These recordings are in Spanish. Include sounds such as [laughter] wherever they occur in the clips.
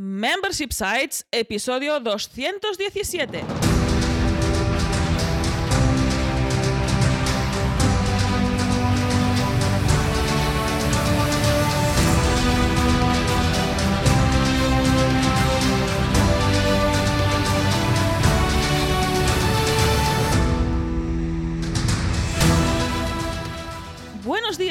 Membership Sites, episodio 217.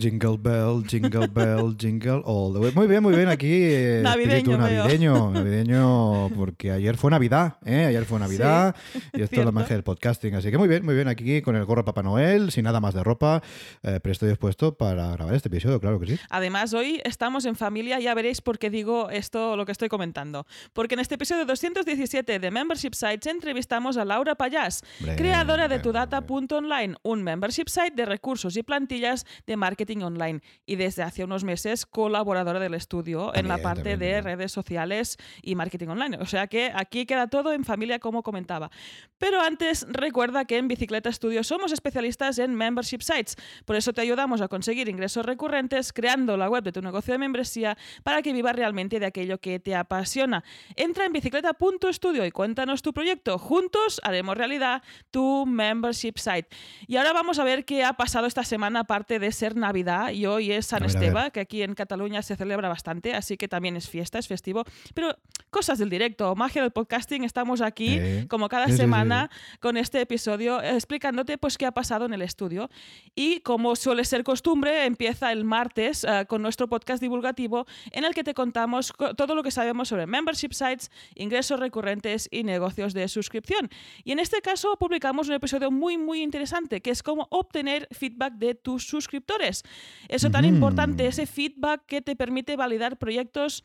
Jingle bell, jingle bell, [laughs] jingle all the way. Muy bien, muy bien. Aquí eh, [laughs] Navideño, espíritu navideño, [laughs] navideño, porque ayer fue Navidad, ¿eh? Ayer fue Navidad y esto es la magia del podcasting. Así que muy bien, muy bien. Aquí con el gorro Papá Noel, sin nada más de ropa, eh, pero estoy dispuesto para grabar este episodio, claro que sí. Además, hoy estamos en familia, ya veréis por qué digo esto, lo que estoy comentando. Porque en este episodio 217 de Membership Sites entrevistamos a Laura Payás, creadora de tudata.online, un membership site de recursos y plantillas de marketing online. Y desde hace unos meses colaboradora del estudio en la parte de redes sociales y marketing online. O sea que aquí queda todo en familia, como comentaba. Pero antes, recuerda que en Bicicleta Studio somos especialistas en membership sites. Por eso te ayudamos a conseguir ingresos recurrentes creando la web de tu negocio de membresía para que vivas realmente de aquello que te apasiona. Entra en bicicleta.studio y cuéntanos tu proyecto. Juntos haremos realidad tu membership site. Y ahora vamos a ver qué ha pasado esta semana, aparte de ser Navidad y hoy es San A ver, a ver. Esteba, que aquí en Cataluña se celebra bastante, así que también es fiesta, es festivo. Pero cosas del directo, magia del podcasting, estamos aquí Sí. como cada Sí, sí, sí, semana con este episodio eh, explicándote pues qué ha pasado en el estudio. Y como suele ser costumbre, empieza el martes eh, con nuestro podcast divulgativo en el que te contamos co- todo lo que sabemos sobre membership sites, ingresos recurrentes y negocios de suscripción. Y en este caso publicamos un episodio muy muy interesante que es cómo obtener feedback de tus suscriptores. Eso tan importante, ese feedback que te permite validar proyectos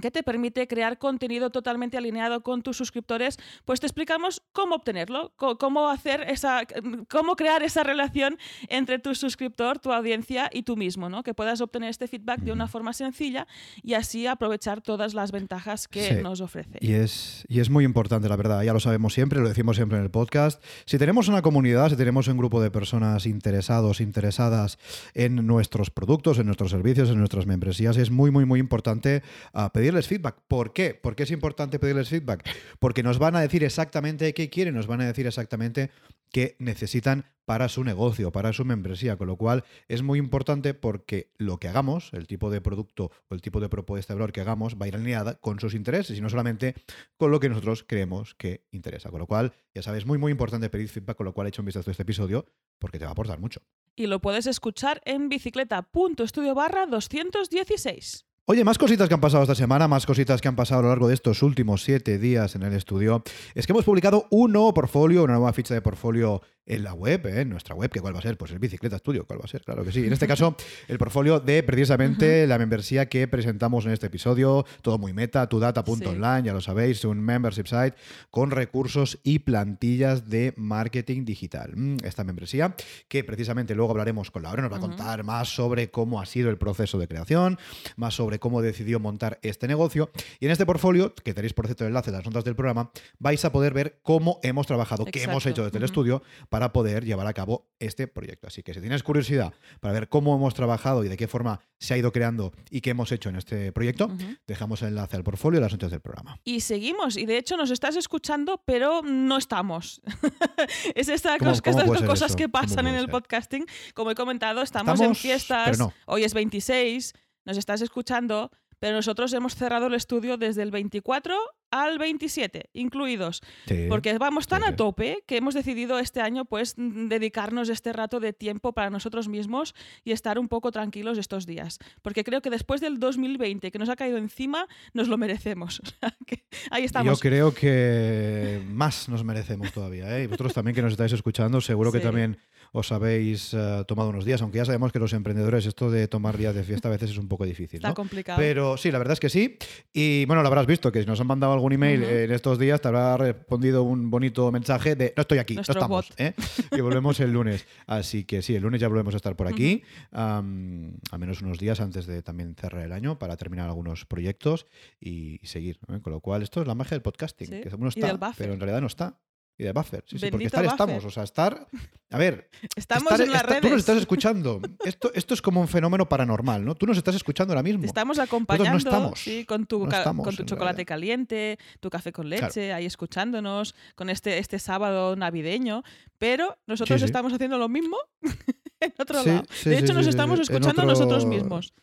que te permite crear contenido totalmente alineado con tus suscriptores, pues te explicamos cómo obtenerlo, cómo hacer esa, cómo crear esa relación entre tu suscriptor, tu audiencia y tú mismo, ¿no? Que puedas obtener este feedback de una forma sencilla y así aprovechar todas las ventajas que Sí. nos ofrece. Y es, y es muy importante, la verdad, ya lo sabemos siempre, lo decimos siempre en el podcast. Si tenemos una comunidad, si tenemos un grupo de personas interesados, interesadas en nuestros productos, en nuestros servicios, en nuestras membresías, es muy, muy, muy importante ah, pedirles feedback. ¿Por qué? ¿Por qué es importante pedirles feedback? Porque nos van a decir exactamente qué quieren, nos van a decir exactamente qué necesitan para su negocio, para su membresía, con lo cual es muy importante porque lo que hagamos, el tipo de producto o el tipo de propuesta de valor que hagamos va a ir alineada con sus intereses y no solamente con lo que nosotros creemos que interesa. Con lo cual, ya sabes, muy muy importante pedir feedback, con lo cual he hecho un vistazo a este episodio porque te va a aportar mucho. Y lo puedes escuchar en bicicleta.studio barra 216. Oye, más cositas que han pasado esta semana, más cositas que han pasado a lo largo de estos últimos siete días en el estudio. Es que hemos publicado un nuevo portfolio, una nueva ficha de portfolio en la web, ¿eh? en nuestra web, que cuál va a ser, pues el Bicicleta Studio, cuál va a ser, claro que sí. En este caso, [laughs] el portfolio de precisamente la membresía que presentamos en este episodio, todo muy meta, tudata.online, ya lo sabéis, un membership site con recursos y plantillas de marketing digital. Mm, Esta membresía, que precisamente luego hablaremos con Laura, nos va a contar más sobre cómo ha sido el proceso de creación, más sobre cómo decidió montar este negocio. Y en este portfolio, que tenéis por cierto el enlace en las notas del programa, vais a poder ver cómo hemos trabajado, qué hemos hecho desde el estudio para poder llevar a cabo este proyecto. Así que si tienes curiosidad para ver cómo hemos trabajado y de qué forma se ha ido creando y qué hemos hecho en este proyecto, dejamos el enlace al portfolio en las notas del programa. Y seguimos, y de hecho nos estás escuchando, pero no estamos. [laughs] es esta ¿Cómo- cos- cómo estas cosas eso? que ¿Cómo pasan en el ser? podcasting. Como he comentado, estamos, en fiestas. no. Hoy es 26, nos estás escuchando, pero nosotros hemos cerrado el estudio desde el 24 al 27, incluidos. Sí. Porque vamos tan sí, a tope que hemos decidido este año pues mm, dedicarnos este rato de tiempo para nosotros mismos y estar un poco tranquilos estos días. Porque creo que después del 2020 que nos ha caído encima, nos lo merecemos. [laughs] Ahí Yo estamos. creo que más nos merecemos todavía. ¿eh? Y vosotros también que nos estáis escuchando, seguro que también os habéis eh, tomado unos días, aunque ya sabemos que los emprendedores esto de tomar días de fiesta a veces es un poco difícil. Está complicado. Pero sí, la verdad es que sí. Y bueno, lo habrás visto, que si nos han mandado algún email Ujú. en estos días, te habrá respondido un bonito mensaje de no estoy aquí, Nuestro no estamos. ¿eh? Y volvemos el lunes. Así que sí, el lunes ya volvemos a estar por aquí, am, al menos unos días antes de también cerrar el año para terminar algunos proyectos y, y seguir. ¿eh? Con lo cual, esto es la magia del podcasting, Sí, que uno está, pero en realidad no está. Y de buffer, sí, sí, porque estar buffer. estamos, o sea, estar... A ver, [laughs] Estamos estar- en las esta- redes. Tú nos estás escuchando. Esto, esto es como un fenómeno paranormal, ¿no? Tú nos estás escuchando ahora mismo. Estamos acompañando estamos. sí, con tu, No estamos, con tu chocolate realidad. caliente, tu café con Claro. leche, ahí escuchándonos, con este, este sábado navideño. Pero nosotros sí. estamos haciendo lo mismo [laughs] en otro Sí, lado. sí, de hecho, nos estamos escuchando nosotros otro- mismos. [laughs]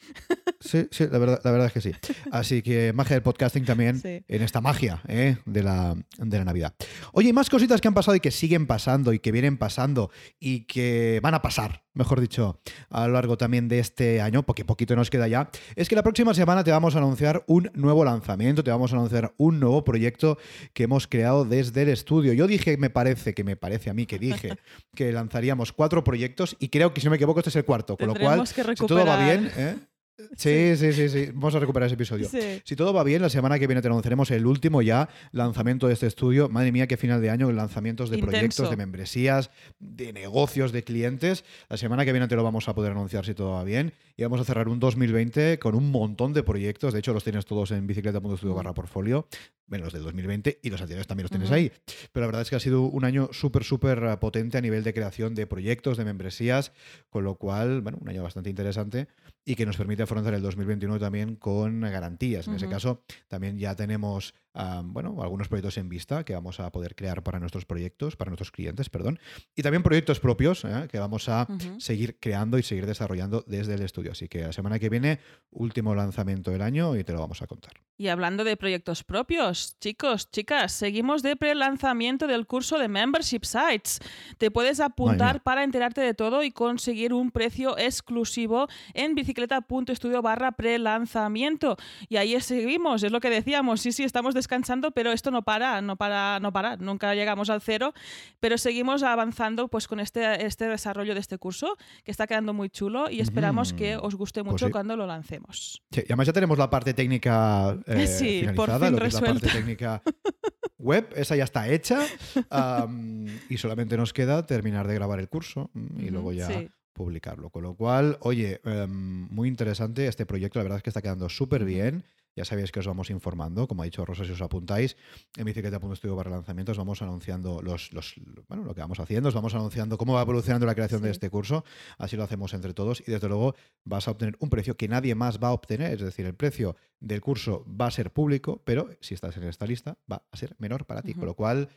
Sí, sí, la verdad, la verdad es que sí. Así que magia del podcasting también en esta magia ¿eh? de, la, de la Navidad. Oye, y más cositas que han pasado y que siguen pasando y que vienen pasando y que van a pasar, mejor dicho, a lo largo también de este año, porque poquito nos queda ya, es que la próxima semana te vamos a anunciar un nuevo lanzamiento, te vamos a anunciar un nuevo proyecto que hemos creado desde el estudio. Yo dije, me parece, que me parece a mí que dije que lanzaríamos cuatro proyectos y creo que si no me equivoco este es el cuarto, con lo cual, si todo va bien, ¿eh? Sí, sí, sí, sí. Vamos a recuperar ese episodio. Sí. Si todo va bien, la semana que viene te anunciaremos el último ya lanzamiento de este estudio. Madre mía, qué final de año, lanzamientos de Intenso. proyectos, de membresías, de negocios, de clientes. La semana que viene te lo vamos a poder anunciar si todo va bien. Y vamos a cerrar un 2020 con un montón de proyectos. De hecho, los tienes todos en bicicleta.studio barra portfolio. Bueno, los del 2020 y los anteriores también los tienes Ujú. ahí. Pero la verdad es que ha sido un año súper, súper eh, potente a nivel de creación de proyectos, de membresías, con lo cual, bueno, un año bastante interesante y que nos permite afrontar el 2021 también con garantías. En ese Ujú. caso, también ya tenemos, bueno, algunos proyectos en vista que vamos a poder crear para nuestros proyectos, para nuestros clientes, perdón, y también proyectos propios ¿eh? que vamos a seguir creando y seguir desarrollando desde el estudio. Así que la semana que viene, último lanzamiento del año y te lo vamos a contar. Y hablando de proyectos propios, chicos, chicas, seguimos de pre-lanzamiento del curso de Membership Sites. Te puedes apuntar para enterarte de todo y conseguir un precio exclusivo en bicicleta.studio barra pre-lanzamiento. Y ahí seguimos, es lo que decíamos, sí, sí, estamos descansando, pero esto no para, no para, no para, nunca llegamos al cero, pero seguimos avanzando pues con este, este desarrollo de este curso, que está quedando muy chulo y esperamos que Ujú. os guste Pues mucho sí. cuando lo lancemos. Sí, y además ya tenemos la parte técnica eh, [laughs] Sí, por fin lo que es la parte técnica web, esa ya está hecha y solamente nos queda terminar de grabar el curso mm, y luego ya sí. publicarlo. Con lo cual, oye, em, muy interesante este proyecto, la verdad es que está quedando súper bien. Ya sabéis que os vamos informando, como ha dicho Rosa, si os apuntáis en bicicleta.studio barra lanzamientos, vamos anunciando los, los, bueno, lo que vamos haciendo, os vamos anunciando cómo va evolucionando la creación de este curso, así lo hacemos entre todos y desde luego vas a obtener un precio que nadie más va a obtener, es decir, el precio del curso va a ser público, pero si estás en esta lista va a ser menor para ti, con lo cual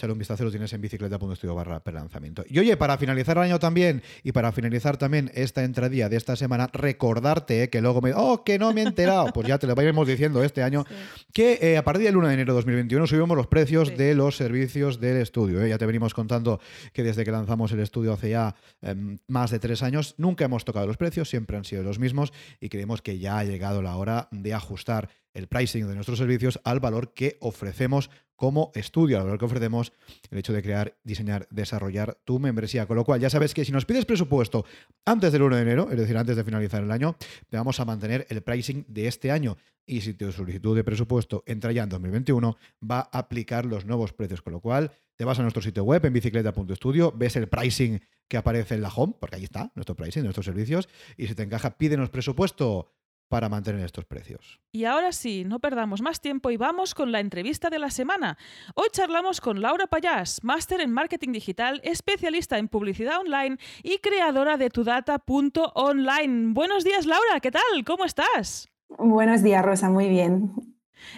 echarle un vistazo lo tienes en bicicleta.studio barra lanzamiento. Y oye, para finalizar el año también y para finalizar también esta entradilla de esta semana, recordarte eh, que luego me... ¡Oh, que no me he enterado! Pues ya te lo iremos diciendo este año Sí. que eh, a partir del 1 de enero de 2021 subimos los precios Sí. de los servicios del estudio. ¿eh? Ya te venimos contando que desde que lanzamos el estudio hace ya em, más de tres años, nunca hemos tocado los precios, siempre han sido los mismos y creemos que ya ha llegado la hora de ajustar el pricing de nuestros servicios al valor que ofrecemos como estudio, al valor que ofrecemos el hecho de crear, diseñar, desarrollar tu membresía. Con lo cual, ya sabes que si nos pides presupuesto antes del 1 de enero, es decir, antes de finalizar el año, te vamos a mantener el pricing de este año. Y si tu solicitud de presupuesto entra ya en 2021, va a aplicar los nuevos precios. Con lo cual, te vas a nuestro sitio web en bicicleta.studio, ves el pricing que aparece en la home, porque ahí está nuestro pricing, nuestros servicios, y si te encaja, pídenos presupuesto para mantener estos precios. Y ahora sí, no perdamos más tiempo y vamos con la entrevista de la semana. Hoy charlamos con Laura Payás, máster en marketing digital, especialista en publicidad online y creadora de tudata.online. Buenos días, Laura, ¿qué tal? ¿Cómo estás? Buenos días, Rosa, muy bien.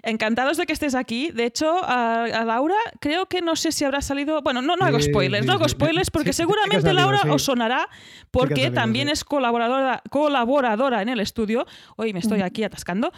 Encantados de que estés aquí. De hecho, a, a Laura creo que no sé si habrá salido. Bueno, no, no hago spoilers, no hago spoilers porque Sí, seguramente salido, Laura sí. os sonará porque salido, también sí. es colaboradora, colaboradora en el estudio. Hoy me estoy aquí atascando.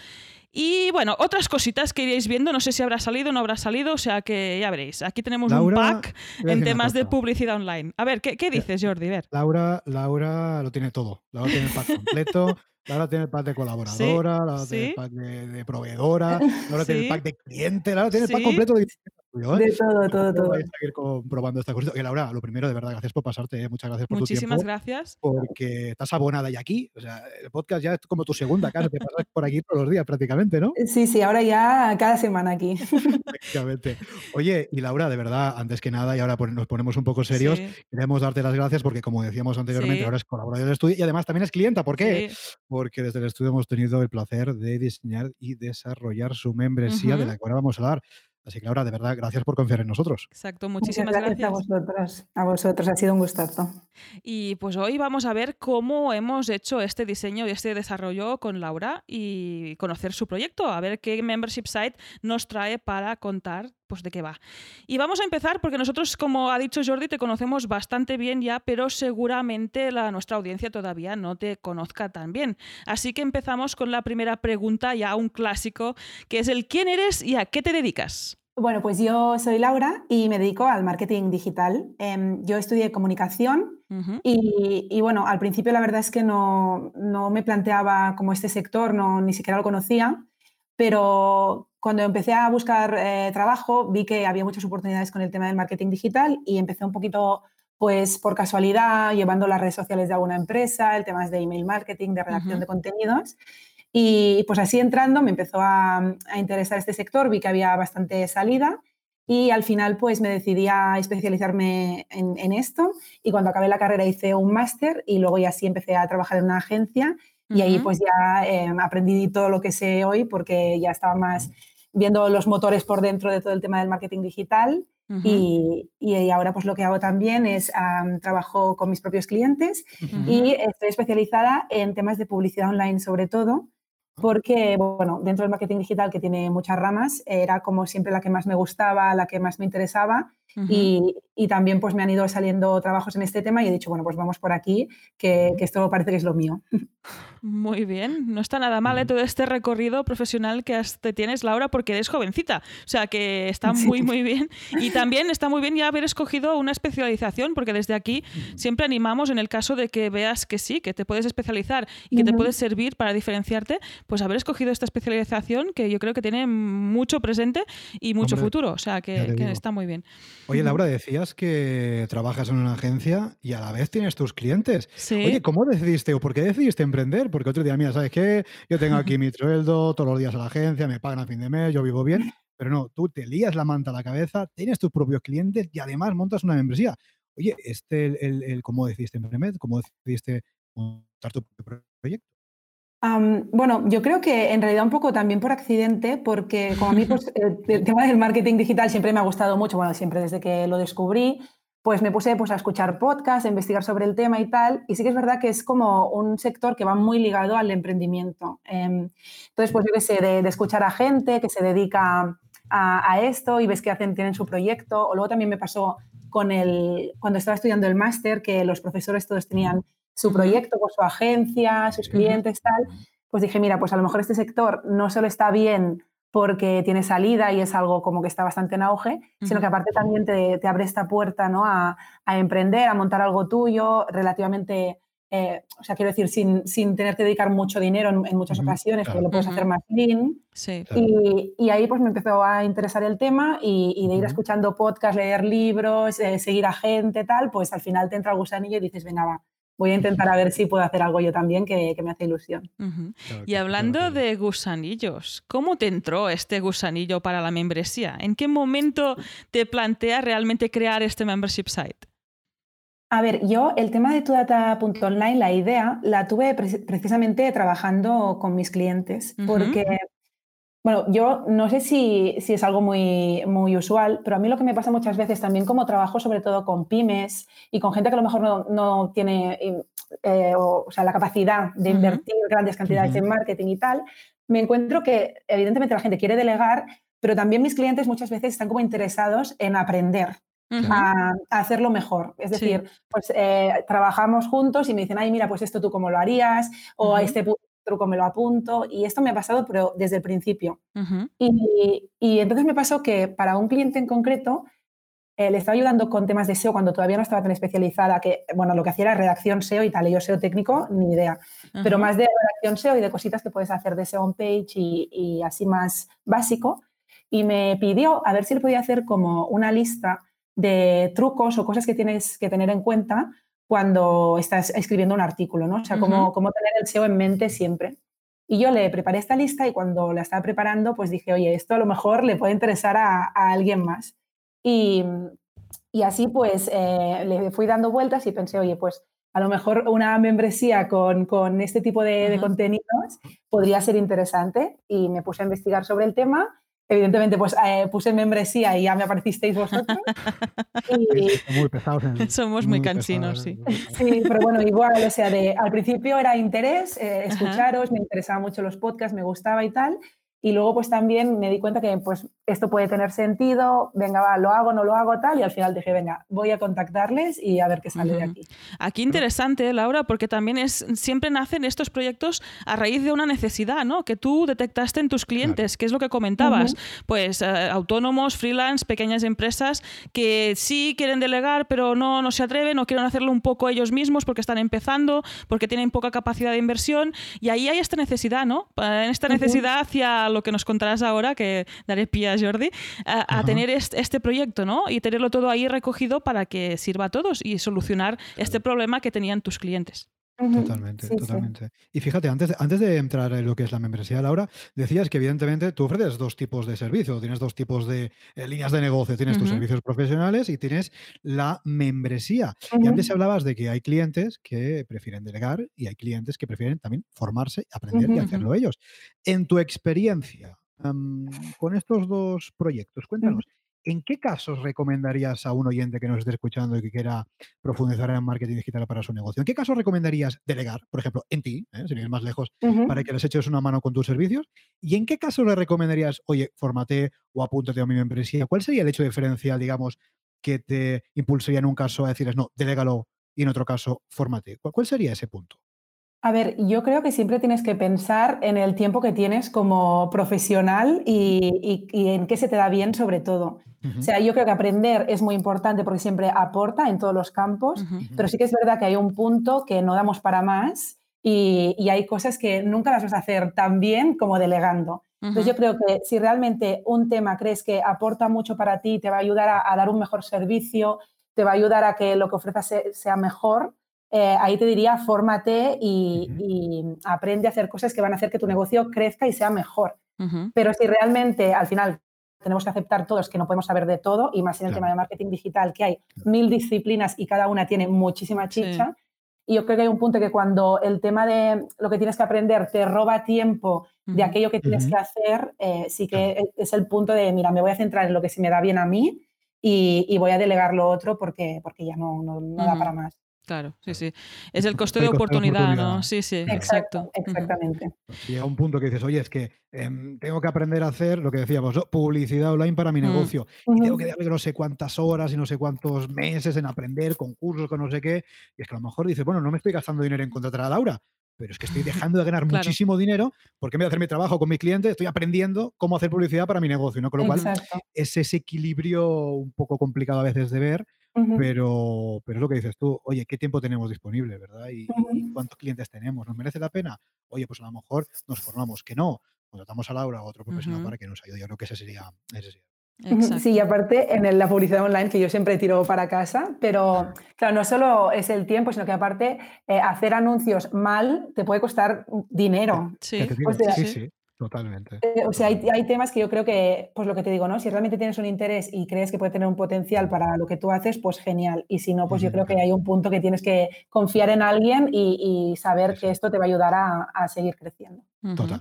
Y bueno, otras cositas que iréis viendo, no sé si habrá salido o no habrá salido, o sea que ya veréis. Aquí tenemos un pack en temas de publicidad online. A ver, ¿qué, qué dices, Jordi? A ver. Laura, Laura lo tiene todo. Laura tiene el pack [laughs] completo. Laura tiene el pack de colaboradora, Laura tiene sí. el pack de, de proveedora, Laura tiene Sí. el pack de cliente, Laura tiene el pack Sí. completo de De todo, todo, todo. Vais a seguir comprobando esta cosa. Y Laura, lo primero, de verdad, gracias por pasarte. ¿eh? Muchas gracias por Muchísimas tu tiempo. gracias. Porque estás abonada y aquí. O sea, el podcast ya es como tu segunda casa. Te pasas por aquí todos los días prácticamente, ¿no? Sí, sí, ahora ya cada semana aquí. Efectivamente. Oye, y Laura, de verdad, antes que nada, y ahora nos ponemos un poco serios, queremos darte las gracias porque, como decíamos anteriormente, ahora es colaborador del estudio y además también es clienta. ¿Por qué? Porque desde el estudio hemos tenido el placer de diseñar y desarrollar su membresía de la que ahora vamos a hablar. Así que Laura, de verdad, gracias por confiar en nosotros. Exacto, muchísimas gracias, a vosotros. A vosotros, ha sido un gustazo. Y pues hoy vamos a ver cómo hemos hecho este diseño y este desarrollo con Laura y conocer su proyecto, a ver qué membership site nos trae para contar pues de qué va. Y vamos a empezar porque nosotros, como ha dicho Jordi, te conocemos bastante bien ya, pero seguramente la, nuestra audiencia todavía no te conozca tan bien. Así que empezamos con la primera pregunta, ya un clásico, que es el ¿quién eres y a qué te dedicas? Bueno, pues yo soy Laura y me dedico al marketing digital. Em, yo estudié comunicación y, bueno, al principio la verdad es que no, no me planteaba como este sector, no, ni siquiera lo conocía, pero cuando empecé a buscar eh, trabajo vi que había muchas oportunidades con el tema del marketing digital y empecé un poquito pues por casualidad llevando las redes sociales de alguna empresa, el tema de email marketing, de redacción de contenidos. Y pues así entrando me empezó a, interesar este sector, vi que había bastante salida y al final pues me decidí a especializarme en, esto. Y cuando acabé la carrera hice un máster y luego ya sí empecé a trabajar en una agencia y ahí pues ya em, aprendí todo lo que sé hoy porque ya estaba más viendo los motores por dentro de todo el tema del marketing digital y, y, ahora pues lo que hago también es trabajo con mis propios clientes y estoy especializada en temas de publicidad online sobre todo porque, bueno, dentro del marketing digital, que tiene muchas ramas, era como siempre la que más me gustaba, la que más me interesaba y, y, también pues me han ido saliendo trabajos en este tema y he dicho, bueno, pues vamos por aquí, que, que esto parece que es lo mío. [laughs] Muy bien, no está nada mal ¿eh? todo este recorrido profesional que te tienes, Laura, porque eres jovencita, o sea que está muy, muy bien. [laughs] Y también está muy bien ya haber escogido una especialización, porque desde aquí siempre animamos en el caso de que veas que sí, que te puedes especializar y que te puedes servir para diferenciarte, pues haber escogido esta especialización que yo creo que tiene mucho presente y mucho futuro, o sea que, que está muy bien. Oye, Laura, decías que trabajas en una agencia y a la vez tienes tus clientes. Oye, ¿cómo decidiste o por qué decidiste emprender? Porque otro día, mira, ¿sabes qué? Yo tengo aquí [laughs] mi sueldo, todos los días a la agencia, me pagan a fin de mes, yo vivo bien. Pero no, tú te lías la manta a la cabeza, tienes tus propios clientes y además montas una membresía. Oye, este, el, el, ¿cómo decidiste emprender? ¿Cómo decidiste montar tu proyecto? Bueno, yo creo que en realidad un poco también por accidente, porque como a mí pues, [laughs] el, tema del marketing digital siempre me ha gustado mucho, bueno, siempre desde que lo descubrí, pues me puse pues, a escuchar podcasts, a investigar sobre el tema y tal, y sí que es verdad que es como un sector que va muy ligado al emprendimiento. Em, entonces, pues yo qué sé, de, escuchar a gente que se dedica a, a, esto y ves que hacen, tienen su proyecto, o luego también me pasó con el, cuando estaba estudiando el máster, que los profesores todos tenían su proyecto con su agencia, sus clientes, tal, pues dije, mira, pues a lo mejor este sector no solo está bien porque tiene salida y es algo como que está bastante en auge, sino que aparte también te, te abre esta puerta ¿no? a, a, emprender, a montar algo tuyo relativamente, eh, o sea, quiero decir, sin, sin, tener que dedicar mucho dinero en, muchas ocasiones, porque lo puedes hacer más lean. Sí. Y, y, ahí pues me empezó a interesar el tema y, y de ir escuchando podcasts, leer libros, eh, seguir a gente, tal, pues al final te entra el gusanillo y dices, venga, va, voy a intentar a ver si puedo hacer algo yo también que, me hace ilusión. y hablando de gusanillos, ¿cómo te entró este gusanillo para la membresía? ¿En qué momento te plantea realmente crear este membership site? A ver, yo el tema de tudata.online, la idea, la tuve precisamente trabajando con mis clientes, porque bueno, yo no sé si, es algo muy, muy usual, pero a mí lo que me pasa muchas veces también como trabajo sobre todo con pymes y con gente que a lo mejor no, tiene eh, o, sea, la capacidad de invertir grandes cantidades en marketing y tal, me encuentro que evidentemente la gente quiere delegar, pero también mis clientes muchas veces están como interesados en aprender. a, hacerlo mejor. Es decir, pues eh, trabajamos juntos y me dicen, ay, mira, pues esto tú cómo lo harías, o a este punto truco me lo apunto y esto me ha pasado pero desde el principio. y, y, entonces me pasó que para un cliente en concreto eh, le estaba ayudando con temas de SEO cuando todavía no estaba tan especializada, que bueno, lo que hacía era redacción SEO y tal, y yo SEO técnico, ni idea, pero más de redacción SEO y de cositas que puedes hacer de SEO on page y, y así más básico. y me pidió a ver si le podía hacer como una lista de trucos o cosas que tienes que tener en cuenta cuando estás escribiendo un artículo, ¿no? O sea, cómo, tener el SEO en mente siempre. Y yo le preparé esta lista y cuando la estaba preparando, pues dije, oye, esto a lo mejor le puede interesar a, alguien más. Y, así pues eh, le fui dando vueltas y pensé, oye, pues a lo mejor una membresía con, este tipo de, de, contenidos podría ser interesante. Y me puse a investigar sobre el tema Evidentemente, pues eh, puse membresía y ya me aparecisteis vosotros. [laughs] Muy pesados. [laughs] Somos muy, cansinos, sí. Sí, pero bueno, igual, o sea, de, al principio era interés, eh, escucharos, me interesaban mucho los podcasts, me gustaba y tal. Y luego pues también me di cuenta que pues esto puede tener sentido, venga, va, lo hago, no lo hago, tal, y al final dije, venga, voy a contactarles y a ver qué sale de aquí. Aquí interesante, Laura, porque también es, siempre nacen estos proyectos a raíz de una necesidad, ¿no? Que tú detectaste en tus clientes, que es lo que comentabas, pues eh, autónomos, freelance, pequeñas empresas que sí quieren delegar, pero no, no se atreven o quieren hacerlo un poco ellos mismos porque están empezando, porque tienen poca capacidad de inversión, y ahí hay esta necesidad, ¿no? En esta necesidad hacia lo que nos contarás ahora, que daré pie a Jordi, a, tener este, proyecto, ¿no? Y tenerlo todo ahí recogido para que sirva a todos y solucionar este problema que tenían tus clientes. Totalmente, totalmente. Y fíjate, antes, antes de entrar en lo que es la membresía, Laura, decías que evidentemente tú ofreces dos tipos de servicio, tienes dos tipos de eh, líneas de negocio, tienes tus servicios profesionales y tienes la membresía. Y antes hablabas de que hay clientes que prefieren delegar y hay clientes que prefieren también formarse, aprender y hacerlo ellos. En tu experiencia con estos dos proyectos, cuéntanos, ¿En qué casos recomendarías a un oyente que nos esté escuchando y que quiera profundizar en marketing digital para su negocio? ¿En qué casos recomendarías delegar, por ejemplo, en ti, ¿eh? sin ir más lejos, para que les eches una mano con tus servicios? ¿Y en qué casos le recomendarías, oye, formate o apúntate a mi membresía? ¿Cuál sería el hecho diferencial, digamos, que te impulsaría en un caso a decirles, no, delégalo y en otro caso, fórmate? ¿Cuál sería ese punto? A ver, yo creo que siempre tienes que pensar en el tiempo que tienes como profesional y, en qué se te da bien sobre todo. O sea, yo creo que aprender es muy importante porque siempre aporta en todos los campos, pero sí que es verdad que hay un punto que no damos para más y, hay cosas que nunca las vas a hacer tan bien como delegando. Entonces yo creo que si realmente un tema crees que aporta mucho para ti, te va a ayudar a, dar un mejor servicio, te va a ayudar a que lo que ofrezcas sea mejor, eh, ahí te diría, fórmate y, aprende a hacer cosas que van a hacer que tu negocio crezca y sea mejor. Pero si realmente al final tenemos que aceptar todos que no podemos saber de todo, y más en el tema de marketing digital, que hay mil disciplinas y cada una tiene muchísima chicha. Y yo creo que hay un punto que cuando el tema de lo que tienes que aprender te roba tiempo de aquello que tienes que hacer, eh, sí que e, es el punto de, mira, me voy a centrar en lo que se me da bien a mí y, voy a delegar lo otro porque, porque ya no, no, da para más. Claro, sí, sí. Es el coste de oportunidad, ¿no? Sí, sí, exacto. Exactamente. Llega un punto que dices, oye, es que em, tengo que aprender a hacer lo que decíamos, publicidad online para mi mm. negocio. Y tengo que darle no sé cuántas horas y no sé cuántos meses en aprender, concursos, con no sé qué. Y es que a lo mejor dices, bueno, no me estoy gastando dinero en contratar a Laura, pero es que estoy [laughs] dejando de ganar muchísimo dinero porque me voy a hacer mi trabajo con mi cliente, estoy aprendiendo cómo hacer publicidad para mi negocio, ¿no? Con lo cual es ese equilibrio un poco complicado a veces de ver pero, pero es lo que dices tú, oye, ¿qué tiempo tenemos disponible, verdad? ¿Y, cuántos clientes tenemos? ¿Nos merece la pena? Oye, pues a lo mejor nos formamos, que no, contratamos a Laura o a otro profesional para que nos ayude. Yo creo que ese sería... Ese sería. Sí, y aparte en la publicidad online que yo siempre tiro para casa, pero claro, no solo es el tiempo, sino que aparte eh, hacer anuncios mal te puede costar dinero. Sí, sí, sí. Totalmente. Eh, o sea, hay, temas que yo creo que, pues lo que te digo, ¿no? Si realmente tienes un interés y crees que puede tener un potencial para lo que tú haces, pues genial. Y si no, pues yo creo que hay un punto que tienes que confiar en alguien y, saber que esto te va a ayudar a, seguir creciendo. Total.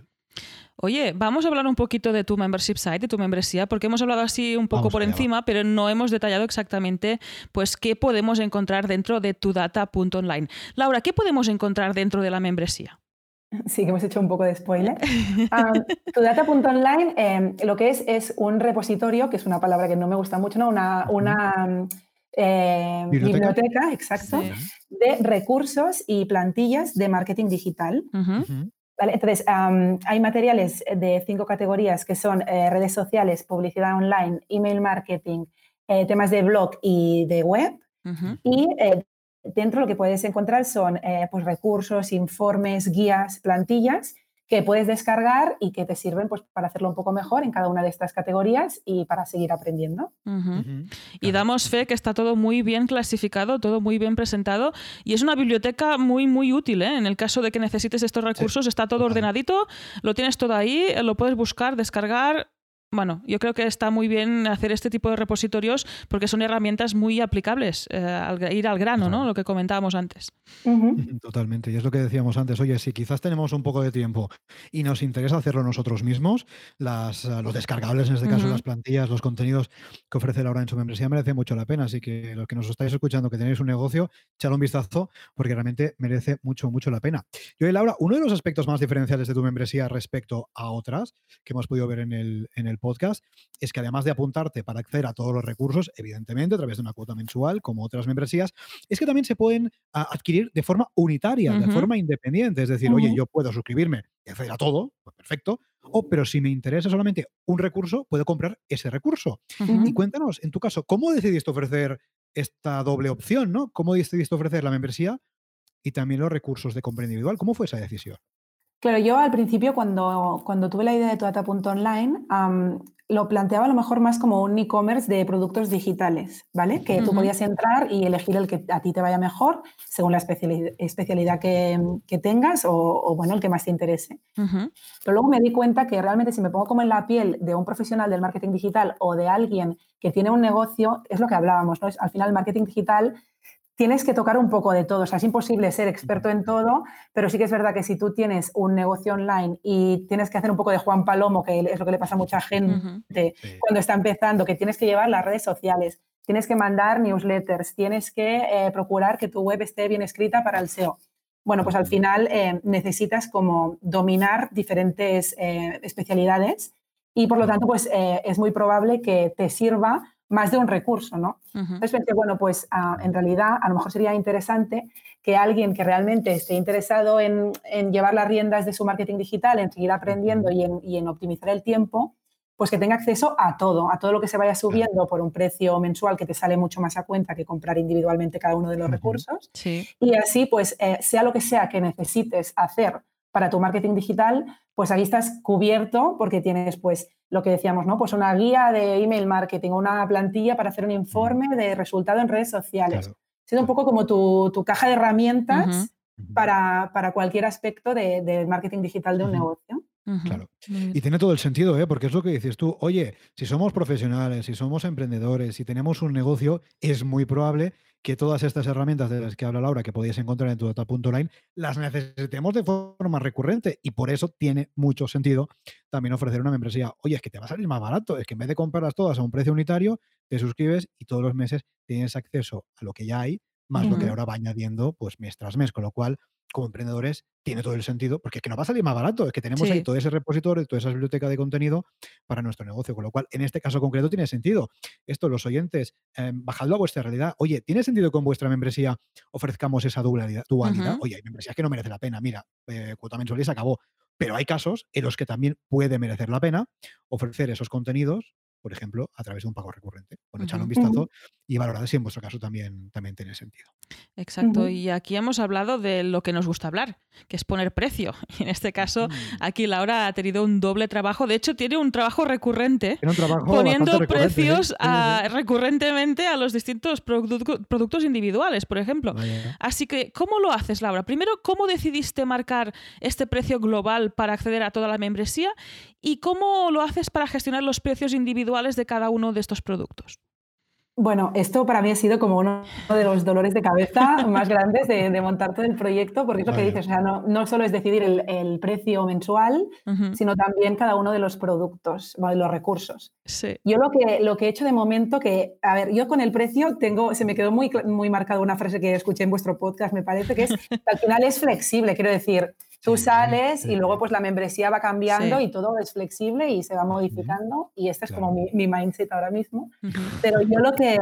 Oye, vamos a hablar un poquito de tu membership site, de tu membresía, porque hemos hablado así un poco por encima, pero no hemos detallado exactamente pues qué podemos encontrar dentro de tudata.online. Laura, ¿qué podemos encontrar dentro de la membresía? [laughs] Sí, que hemos hecho un poco de spoiler. [laughs] tudata.online em, lo que es es un repositorio, que es una palabra que no me gusta mucho, ¿no? una, una em, ¿Biblioteca? exacto, de recursos y plantillas de marketing digital. Entonces, hay materiales de cinco categorías que son eh, redes sociales, publicidad online, email marketing, eh, temas de blog y de web. Y eh, Dentro lo que puedes encontrar son eh, pues recursos, informes, guías, plantillas que puedes descargar y que te sirven pues, para hacerlo un poco mejor en cada una de estas categorías y para seguir aprendiendo. Y damos fe que está todo muy bien clasificado, todo muy bien presentado y es una biblioteca muy, muy útil. ¿eh? En el caso de que necesites estos recursos, está todo ordenadito, lo tienes todo ahí, lo puedes buscar, descargar bueno, yo creo que está muy bien hacer este tipo de repositorios porque son herramientas muy aplicables, eh, al ir al grano, ¿no? Lo que comentábamos antes. Totalmente. Y es lo que decíamos antes. Oye, si quizás tenemos un poco de tiempo y nos interesa hacerlo nosotros mismos, las, eh, los descargables, en este caso las plantillas, los contenidos que ofrece Laura en su membresía merece mucho la pena. Así que los que nos estáis escuchando, que tenéis un negocio, echadle un vistazo porque realmente merece mucho, mucho la pena. Y hoy, Laura, uno de los aspectos más diferenciales de tu membresía respecto a otras que hemos podido ver en el, en el podcast es que además de apuntarte para acceder a todos los recursos, evidentemente a través de una cuota mensual, como otras membresías, es que también se pueden ah, adquirir de forma unitaria, de forma independiente. Es decir, oye, yo puedo suscribirme y acceder a todo, pues perfecto. O, pero si me interesa solamente un recurso, puedo comprar ese recurso. Y cuéntanos, en tu caso, ¿cómo decidiste ofrecer esta doble opción? ¿no? ¿Cómo decidiste ofrecer la membresía y también los recursos de compra individual? ¿Cómo fue esa decisión? Claro, yo al principio cuando, cuando tuve la idea de tuata.online, lo planteaba a lo mejor más como un e-commerce de productos digitales, ¿vale? Que tú podías entrar y elegir el que a ti te vaya mejor según la especialidad, que, tengas o, bueno, el que más te interese. Pero luego me di cuenta que realmente si me pongo como en la piel de un profesional del marketing digital o de alguien que tiene un negocio, es lo que hablábamos, ¿no? Al final el marketing digital tienes que tocar un poco de todo. O sea, es imposible ser experto en todo, pero sí que es verdad que si tú tienes un negocio online y tienes que hacer un poco de Juan Palomo, que es lo que le pasa a mucha gente cuando está empezando, que tienes que llevar las redes sociales, tienes que mandar newsletters, tienes que eh, procurar que tu web esté bien escrita para el SEO. Bueno, pues al final eh, necesitas como dominar diferentes eh, especialidades y por lo tanto pues es muy probable que te sirva más de un recurso, ¿no? Entonces pensé, bueno, pues ah, en realidad a lo mejor sería interesante que alguien que realmente esté interesado en, llevar las riendas de su marketing digital, en seguir aprendiendo y en, optimizar el tiempo, pues que tenga acceso a todo, a todo lo que se vaya subiendo por un precio mensual que te sale mucho más a cuenta que comprar individualmente cada uno de los recursos. Y así, pues, eh, sea lo que sea que necesites hacer para tu marketing digital, pues ahí estás cubierto porque tienes pues lo que decíamos, ¿no? Pues una guía de email marketing, una plantilla para hacer un informe de resultado en redes sociales. Claro, sido un poco como tu, caja de herramientas para, cualquier aspecto del marketing digital de un negocio. Claro. Y tiene todo el sentido, ¿eh? porque es lo que dices tú. Oye, si somos profesionales, si somos emprendedores, si tenemos un negocio, es muy probable que todas estas herramientas de las que habla Laura, que podéis encontrar en tu data.line, las necesitemos de forma recurrente. Y por eso tiene mucho sentido también ofrecer una membresía. Oye, es que te va a salir más barato. Es que en vez de comprarlas todas a un precio unitario, te suscribes y todos los meses tienes acceso a lo que ya hay, más lo que ahora va añadiendo pues mes tras mes. Con lo cual, como emprendedores tiene todo el sentido, porque es que no va a salir más barato, es que tenemos ahí todo ese repositorio, toda esa biblioteca de contenido para nuestro negocio, con lo cual en este caso concreto tiene sentido. Esto, los oyentes, eh, bajadlo a vuestra realidad. Oye, ¿tiene sentido que con vuestra membresía ofrezcamos esa dualidad? dualidad? Oye, hay membresías que no merece la pena, mira, eh, cuota mensual y se acabó. Pero hay casos en los que también puede merecer la pena ofrecer esos contenidos por ejemplo, a través de un pago recurrente. Bueno, echarle un vistazo y valorar si en vuestro caso también, también tiene sentido. Exacto, y aquí hemos hablado de lo que nos gusta hablar, que es poner precio. Y [laughs] en este caso, aquí Laura ha tenido un doble trabajo, de hecho tiene un trabajo recurrente, poniendo precios recurrentemente a los distintos productos individuales, por ejemplo. Así que, ¿cómo lo haces, Laura? Primero, ¿cómo decidiste marcar este precio global para acceder a toda la membresía? ¿Y cómo lo haces para gestionar los precios individuales de cada uno de estos productos? Bueno, esto para mí ha sido como uno de los dolores de cabeza [laughs] más grandes de, montar todo el proyecto, porque es lo que dices, o sea, no, solo es decidir el, precio mensual, sino también cada uno de los productos, de los recursos. Yo lo que, lo que he hecho de momento, que, a ver, yo con el precio tengo, se me quedó muy, muy marcada una frase que escuché en vuestro podcast, me parece, que es [laughs] que al final es flexible, quiero decir, Tú sales y luego pues la membresía va cambiando y todo es flexible y se va modificando y este es como mi, mindset ahora mismo. Pero yo lo que,